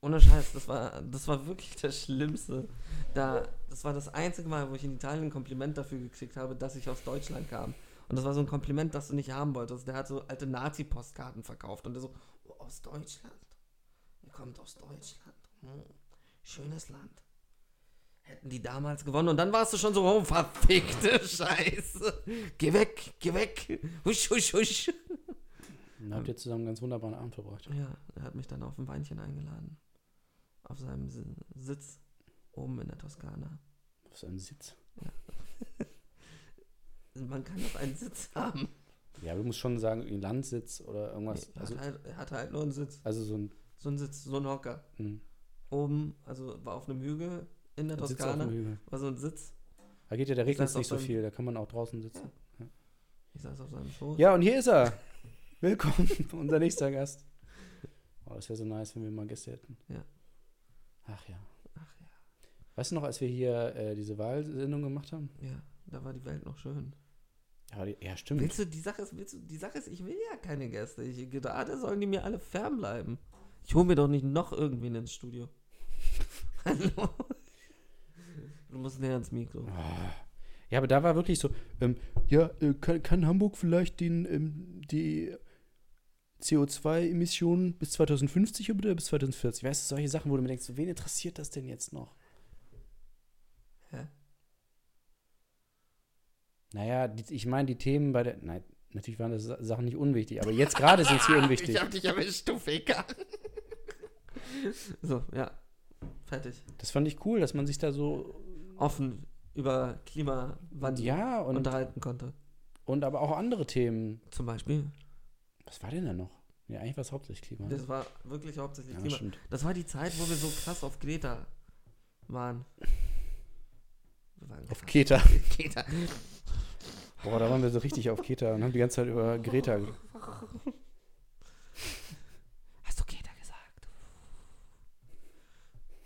ohne Scheiß, das war, das war wirklich das Schlimmste. Da, das war das einzige Mal, wo ich in Italien ein Kompliment dafür gekriegt habe, dass ich aus Deutschland kam. Und das war so ein Kompliment, das du nicht haben wolltest. Der hat so alte Nazi-Postkarten verkauft und der so, oh, aus Deutschland? Ihr kommt aus Deutschland. Hm, schönes Land. Hätten die damals gewonnen und dann warst du schon so, oh, verfickte Scheiße. Geh weg, geh weg. Husch, husch, husch.
Dann habt ihr zusammen einen ganz wunderbaren Abend verbracht.
Ja, er hat mich dann auf ein Weinchen eingeladen. Auf seinem Si- Sitz oben in der Toskana.
Auf seinem Sitz.
Man kann doch einen Sitz haben.
Ja, du musst schon sagen, irgendwie Landsitz oder irgendwas.
Nee, er,
Also,
hat halt, er hatte halt nur einen Sitz.
also so ein
So ein Sitz, so ein Hocker.
hm,
Oben, also war auf einem Hügel in der Toskana. War so ein Sitz.
Da geht ja, es
saß
nicht so viel, da kann man auch draußen sitzen.
Ich saß auf seinem Schoß.
Ja, und hier ist er. Willkommen, unser nächster Gast. Oh, das wäre so nice, wenn wir mal Gäste hätten.
Ja.
Ach ja.
Ach ja.
Weißt du noch, als wir hier äh, diese Wahlsendung gemacht haben?
Ja, da war die Welt noch schön.
Ja, die, ja stimmt.
Willst du, die Sache ist, willst du, die Sache ist, ich will ja keine Gäste. Ich, gerade sollen die mir alle fernbleiben. Ich hole mir doch nicht noch irgendwen ins Studio. Hallo? Du musst näher ans Mikro.
Ah. Ja, aber da war wirklich so, ähm, ja, äh, kann, kann Hamburg vielleicht den, ähm, die CO2-Emissionen bis 2050 oder bis 2040? Weißt du, solche Sachen, wo du mir denkst, wen interessiert das denn jetzt noch?
Hä?
Naja, die, ich meine, die Themen bei der, nein, natürlich waren das Sa- Sachen nicht unwichtig, aber jetzt gerade sind sie unwichtig.
Ich hab dich erwischt, du Ficker. so, ja. Fertig.
Das fand ich cool, dass man sich da so,
Offen über Klimawandel
ja, und,
unterhalten konnte.
und aber auch andere Themen.
Zum Beispiel.
Was war denn da noch? Ja, eigentlich war es hauptsächlich Klima.
Das war wirklich hauptsächlich
ja,
Klima.
stimmt.
Das war die Zeit, wo wir so krass auf Greta waren. Waren
Auf Keta.
Greta.
Boah, da waren wir so richtig auf Keta und haben die ganze Zeit über Greta.
Hast du Greta gesagt?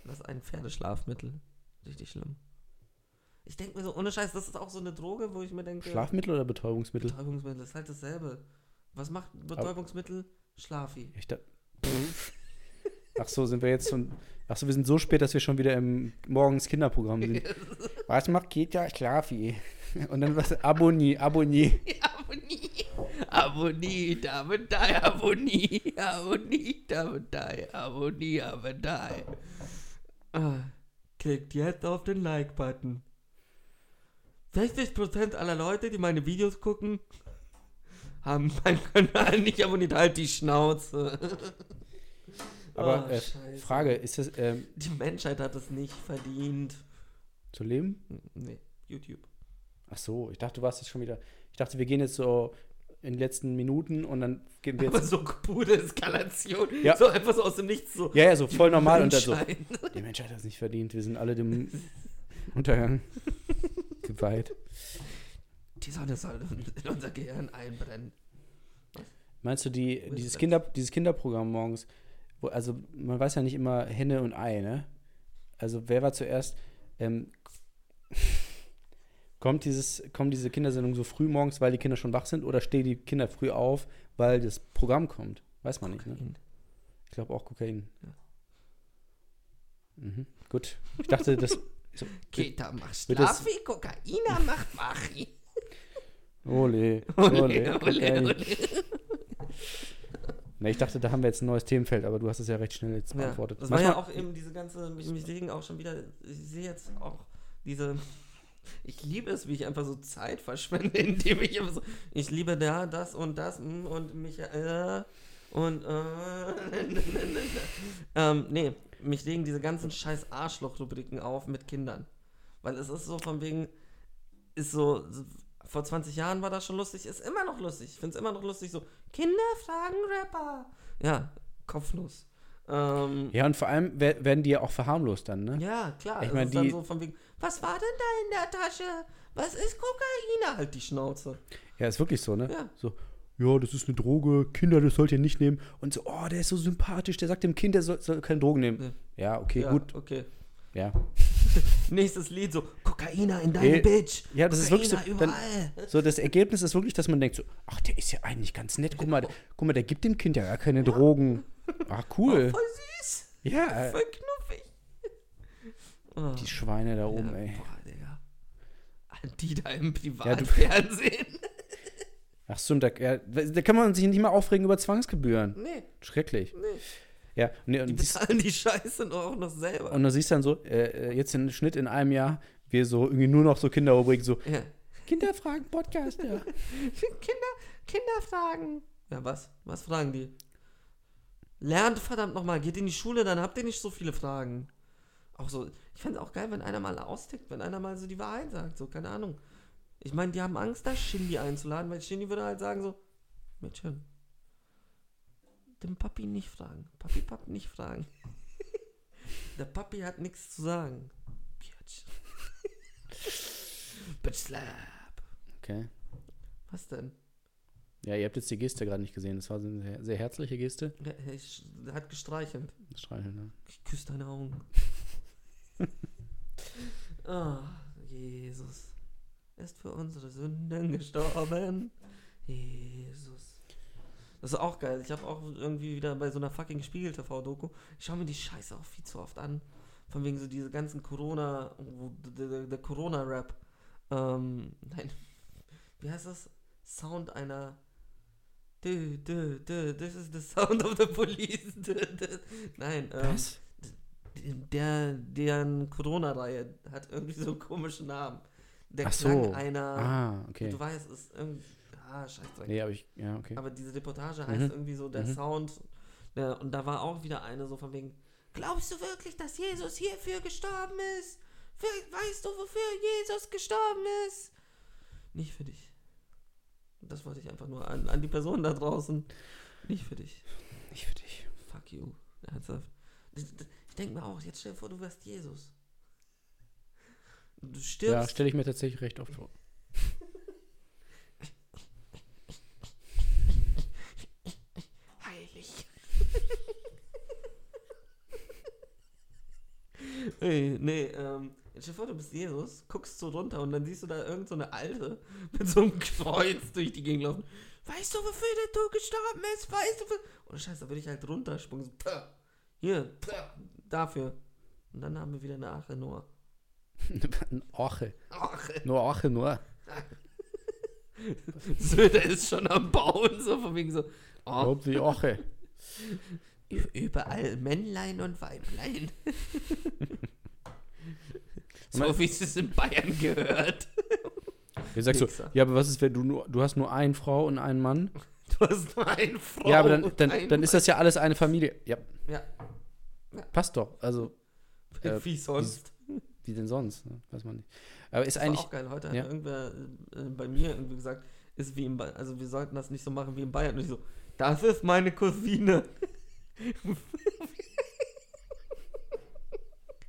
Das ist ein Pferdeschlafmittel. Richtig schlimm. Ich denke mir so, ohne Scheiß, das ist auch so eine Droge, wo ich mir denke,
Schlafmittel oder Betäubungsmittel?
Betäubungsmittel ist halt dasselbe. Was macht Betäubungsmittel? Schlafi.
Ich da, Ach so, sind wir jetzt schon. Ach so, wir sind so spät, dass wir schon wieder im morgens Kinderprogramm sind. Was macht Keta Schlafi? Und dann was? Abonnie, Abonnie.
Abonnie. Abonnie, damit die, Abonnie. Abonnie, damit die, Abonnie, damit die. Ah, klickt jetzt auf den Like-Button. 60% aller Leute, die meine Videos gucken, haben meinen Kanal nicht abonniert. Halt die Schnauze.
Aber
Oh,
äh. Frage, ist das ähm,
Die Menschheit hat es nicht verdient.
zu leben?
Nee, YouTube.
Ach so, ich dachte, du warst jetzt schon wieder. Ich dachte, wir gehen jetzt so in den letzten Minuten und dann gehen wir
Aber
jetzt.
so pure Eskalation.
Ja.
So einfach so aus dem Nichts so.
Ja, ja, so voll normal und dann so.
Menschheit.
Die Menschheit hat es nicht verdient. Wir sind alle dem Untergang geweiht.
Die Sonne soll in unser Gehirn einbrennen.
Meinst du, die, dieses? Kinder, dieses Kinderprogramm morgens, wo, also man weiß ja nicht immer Henne und Ei, ne? Also wer war zuerst, ähm, kommt, dieses, kommt diese Kindersendung so früh morgens, weil die Kinder schon wach sind, oder stehen die Kinder früh auf, weil das Programm kommt? Weiß man nicht, ne?
Kokain.
Ich glaube auch Kokain.
Ja.
Mhm. Gut. Ich dachte, das. So,
Keta macht Schlafi, Kokaina macht Machi.
ole,
Ole,
ole,
ole, ole.
Ne, ich dachte, da haben wir jetzt ein neues Themenfeld, aber du hast es ja recht schnell jetzt
Ja,
beantwortet.
das war ja
Manchmal-
auch eben diese ganze, mich, mich legen auch schon wieder, ich sehe jetzt auch diese, ich liebe es, wie ich einfach so Zeit verschwende, indem ich einfach so, ich liebe da, das und das mm, und mich, äh, und, äh, ähm, nee, mich legen diese ganzen scheiß Arschloch-Rubriken auf mit Kindern. Weil es ist so von wegen, ist so, vor 20 Jahren war das schon lustig, ist immer noch lustig. Ich finde es immer noch lustig, so, Kinder fragen Rapper. Ja, kopflos. Ähm,
Ja, und vor allem wer- werden die ja auch verharmlost dann, ne?
ja, klar.
Ich
es
mein,
ist dann
die-
so von wegen, was war denn da in der Tasche? Was ist Kokain? Halt die Schnauze.
Ja, ist wirklich so, ne?
Ja.
So, ja, das ist eine Droge, Kinder, das sollt ihr nicht nehmen. Und so, oh, der ist so sympathisch, der sagt dem Kind, der soll, soll keine Drogen nehmen. Ja, okay,
ja,
gut.
Okay.
Ja.
Nächstes Lied so, Kokaina in deine
Ey,
Bitch.
ja, das ist wirklich so,
Kokaina
dann-
überall.
So, das Ergebnis ist wirklich, dass man denkt so, ach, der ist ja eigentlich ganz nett. Guck mal, der, guck mal, der gibt dem Kind ja gar keine Drogen. Ach, cool.
Voll süß.
Ja,
Voll knuffig. Oh.
die Schweine da oben,
ja,
ey.
Boah, Digga. Die da im Privatfernsehen.
Ach so, da, ja, da kann man sich nicht mal aufregen über Zwangsgebühren.
nee,
Schrecklich.
nee.
Ja, nee,
Die
und, dies,
bezahlen die Scheiße doch auch noch selber.
und du siehst dann so, äh, äh, jetzt den Schnitt in einem Jahr, wir so irgendwie nur noch so Kinderrubrik, so
ja.
Kinderfragen-Podcast, ja.
Kinder, Kinderfragen. Ja, was? Was fragen die? Lernt verdammt nochmal, geht in die Schule, dann habt ihr nicht so viele Fragen. Auch so, ich fände auch geil, wenn einer mal austickt, wenn einer mal so die Wahrheit sagt, so, keine Ahnung. Ich meine, die haben Angst, da Shindy einzuladen, weil Shindy würde halt sagen so, Mädchen, dem Papi nicht fragen. Papi, Papi nicht fragen. Der Papi hat nichts zu sagen. Bitch. Bitch slap.
Okay.
Was denn?
Ja, ihr habt jetzt die Geste gerade nicht gesehen. Das war eine sehr, sehr herzliche Geste.
Ja, er hat gestreichelt.
Streicheln, ne?
Ich küsse deine Augen. Ah, Jesus. Er ist für unsere Sünden gestorben. Jesus. Das ist auch geil. Ich habe auch irgendwie wieder bei so einer fucking Spiegel-TV-Doku. Ich schaue mir die Scheiße auch viel zu oft an. Von wegen so diese ganzen Corona, der Corona-Rap. Ähm, nein. Wie heißt das? Sound einer. Dö, dö, dö, this is the sound of the police. Dö, dö. Nein, ähm,
Was?
der, deren Corona-Reihe hat irgendwie so einen komischen Namen. Der
Ach so.
Klang einer.
Ah, okay.
Du weißt, es ist irgendwie. Ah, scheiße.
Nee, aber ich, ja, okay.
Aber diese Reportage heißt
Mhm.
irgendwie so der
Mhm.
Sound. Der, und da war auch wieder eine so von wegen. Glaubst du wirklich, dass Jesus hierfür gestorben ist? Für, weißt du, wofür Jesus gestorben ist? Nicht für dich. Das wollte ich einfach nur an, an die Person da draußen. Nicht für dich.
Nicht für dich.
Fuck you. Ernsthaft. Ich, ich denke mir auch, jetzt stell dir vor, du wärst Jesus. Du
Ja,
stirbst.
stelle ich mir tatsächlich recht oft vor.
heilig. Ey, nee, ähm, jetzt stell dir vor, du bist Jesus, guckst so runter und dann siehst du da irgend so eine Alte mit so einem Kreuz durch die Gegend laufen. Weißt du, wofür der Tod gestorben ist? Weißt du, für... Oh, scheiße, da würde ich halt runterspringen. So, pah, hier, pah, dafür. Und dann haben wir wieder eine Ache Noah.
Ein Orche.
Ache.
Nur Orche, nur.
Söder ist schon am Bauen, so von wegen so. Oh,
Lob die Orche.
Ü- Überall Männlein und Weiblein. so wie es es in Bayern gehört.
Ihr sagst so,
Wichser.
ja, aber was ist, wenn du nur, du hast nur eine Frau und einen Mann?
Du hast nur eine Frau.
ja, aber dann, dann, dann ist das ja alles eine Familie. Ja,
Ja,
passt doch. Also, äh,
wie sonst.
Wie denn sonst? Ne? Weiß man nicht. Aber ist
Das war
eigentlich.
auch geil. Heute
ja.
hat irgendwer äh, bei mir irgendwie gesagt, ist wie Bayern. Also wir sollten das nicht so machen wie in Bayern. Und ich so, das ist meine Cousine.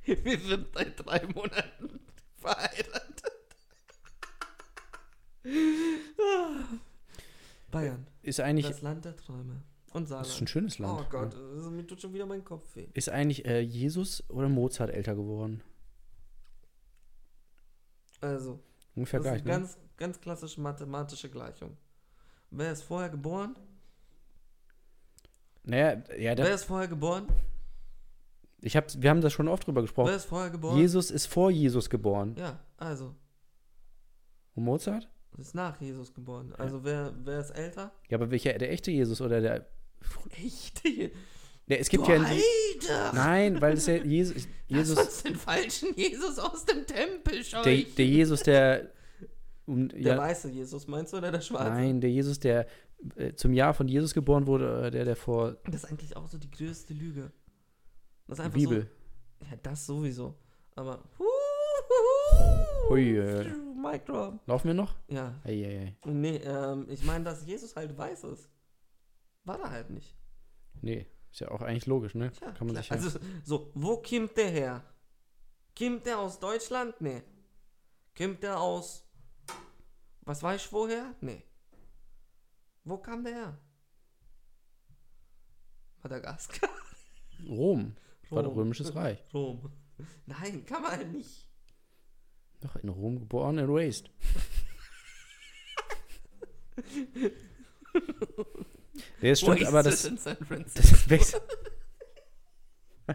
wir sind seit drei Monaten verheiratet. Ah. Bayern,
Ist eigentlich.
das Land der Träume. Und Saarland.
Das ist ein schönes Land.
Oh Gott, also, mir tut schon wieder mein Kopf weh.
Ist eigentlich äh, Jesus oder Mozart älter geworden?
Also,
Ungefähr
das ist
gleich,
eine
ne?
ganz, ganz klassische mathematische Gleichung. Wer ist vorher geboren?
Naja, ja, da,
Wer ist vorher geboren?
ich hab, wir haben das schon oft drüber
Wer
gesprochen.
ist vorher geboren?
Jesus ist vor Jesus geboren.
Ja, also,
Und Mozart?
ist nach Jesus geboren. Also, wer, wer ist älter?
Ja, aber welcher, der echte Jesus oder der.
Echt?
Der es gibt
du
ja.
Alter!
Nein, weil es ja Jesus.
Lass
Jesus
uns den falschen Jesus aus dem Tempel
der,
scheuchen.
der Jesus, der. Um,
der
ja,
weiße Jesus, meinst du, oder der schwarze?
nein, der Jesus, der äh, zum Jahr von Jesus geboren wurde, oder der, der vor
Das ist eigentlich auch so die größte Lüge. Das ist einfach
Bibel.
so. Ja, das sowieso. Aber.
Ui, äh.
Mic drop.
Laufen wir noch?
Ja,
Eieiei.
Nee, ähm, ich meine, dass Jesus halt weiß ist. War er halt nicht.
Nee, ist ja auch eigentlich logisch, ne?
Tja,
Kann man
klar.
sich ja.
Also, so, wo kommt der her? Kommt der aus Deutschland? Nee. Kommt der aus Was war ich woher? Nee. Wo kam der her? Madagaskar.
Rom. War doch
Rom.
Römisches Reich.
Rom. Nein, kann man nicht.
Doch, in Rom geboren and raised. Nee, das stimmt, aber das,
in San Francisco.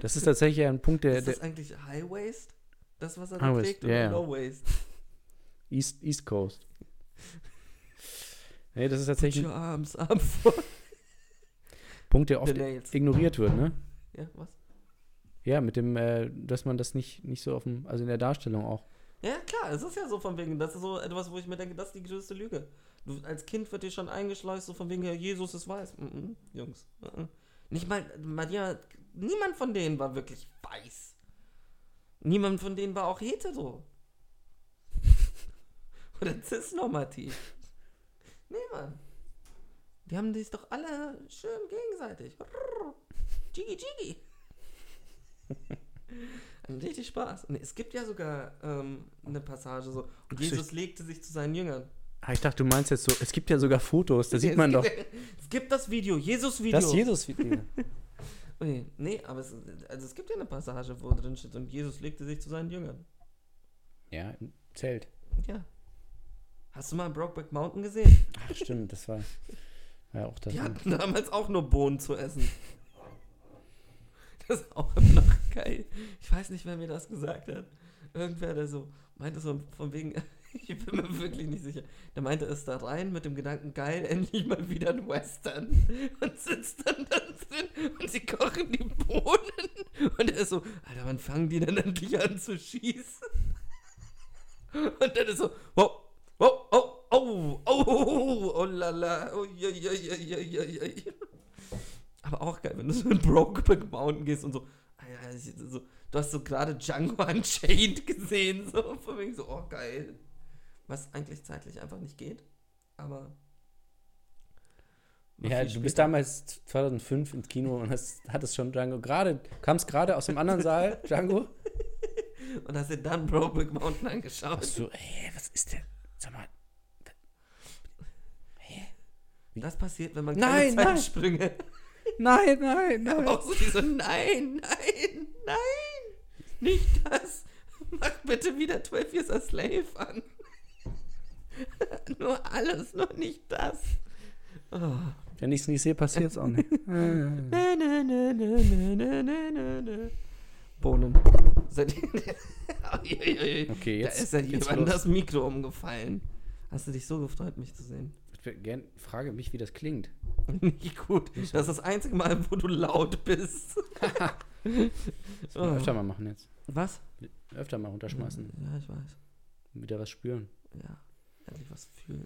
das, ist tatsächlich ein Punkt, der,
ist
der
das eigentlich High Waist? Das, was er da trägt, oder
ja.
Low Waist?
East, East Coast. Nee, das ist
Put
tatsächlich
your
ein
arms up for
Punkt, der oft ignoriert wird, ne?
Ja, was?
Ja, mit dem, äh, dass man das nicht, nicht so auf dem, also in der Darstellung auch.
Ja, klar, es ist ja so von wegen, das ist so etwas, wo ich mir denke, das ist die größte Lüge. Du, als Kind wird dir schon eingeschleust, so von wegen, ja, Jesus ist weiß. Mhm, Jungs. Mhm. Nicht mal, Maria, niemand von denen war wirklich weiß. Niemand von denen war auch hetero. Oder cisnormativ. Nee, Mann. Die haben sich doch alle schön gegenseitig. Jiggy Jiggy. Richtig Spaß. Und es gibt ja sogar ähm, eine Passage so. Und Jesus legte sich zu seinen Jüngern.
Ah, ich dachte, du meinst jetzt so, es gibt ja sogar Fotos, da sieht
Es
man doch.
Es gibt das Video, Jesus-Video.
Das Jesus-Video.
Okay, nee, aber es, also es gibt ja eine Passage, wo drin steht, und Jesus legte sich zu seinen Jüngern.
ja, im Zelt.
Ja. Hast du mal Brokeback Mountain gesehen?
Ach, stimmt, das war, war ja auch das.
Die hatten damals auch nur Bohnen zu essen. Das ist auch immer noch geil. Ich weiß nicht, wer mir das gesagt hat. Irgendwer, der so meinte so von wegen, ich bin mir wirklich nicht sicher. Der meinte es da rein mit dem Gedanken, geil, endlich mal wieder ein Western. Und sitzt dann da drin und sie kochen die Bohnen. Und er ist so, Alter, wann fangen die denn endlich an zu schießen? Und dann ist so, wow, wow, oh, oh, oh, oh, oh, lala, oh, ja, ja, ja, ja, ja, ja, ja. Aber auch geil, wenn du so in Brokeback Mountain gehst und so, ist so du hast so gerade Django Unchained gesehen, so von wegen so, oh geil. Was eigentlich zeitlich einfach nicht geht, aber.
Ja, du bist damals 2005 ins Kino und hast, hattest schon Django gerade, kamst gerade aus dem anderen Saal, Django.
Und hast dir dann Brokeback Mountain angeschaut.
Hast du, ey, was ist denn? Sag mal,
Das passiert, wenn man keine
nein.
Zeitsprünge.
nein, nein, nein.
Auch so diese, nein, nein, nein, nicht das. Mach bitte wieder 12 Years a Slave an. nur alles, nur nicht das. Oh.
Wenn ich es nicht sehe, passiert es auch nicht.
Bohnen.
okay, jetzt, da
ist ja jemand das Mikro umgefallen. Hast du dich so gefreut, mich zu sehen?
Ich gern, frage mich, wie das klingt.
Nicht gut. Nicht so. Das ist das einzige Mal, wo du laut bist.
das
oh.
öfter mal machen jetzt.
Was?
Öfter mal runterschmeißen.
Ja, ich weiß.
Wieder was spüren.
Ja endlich was fühlen.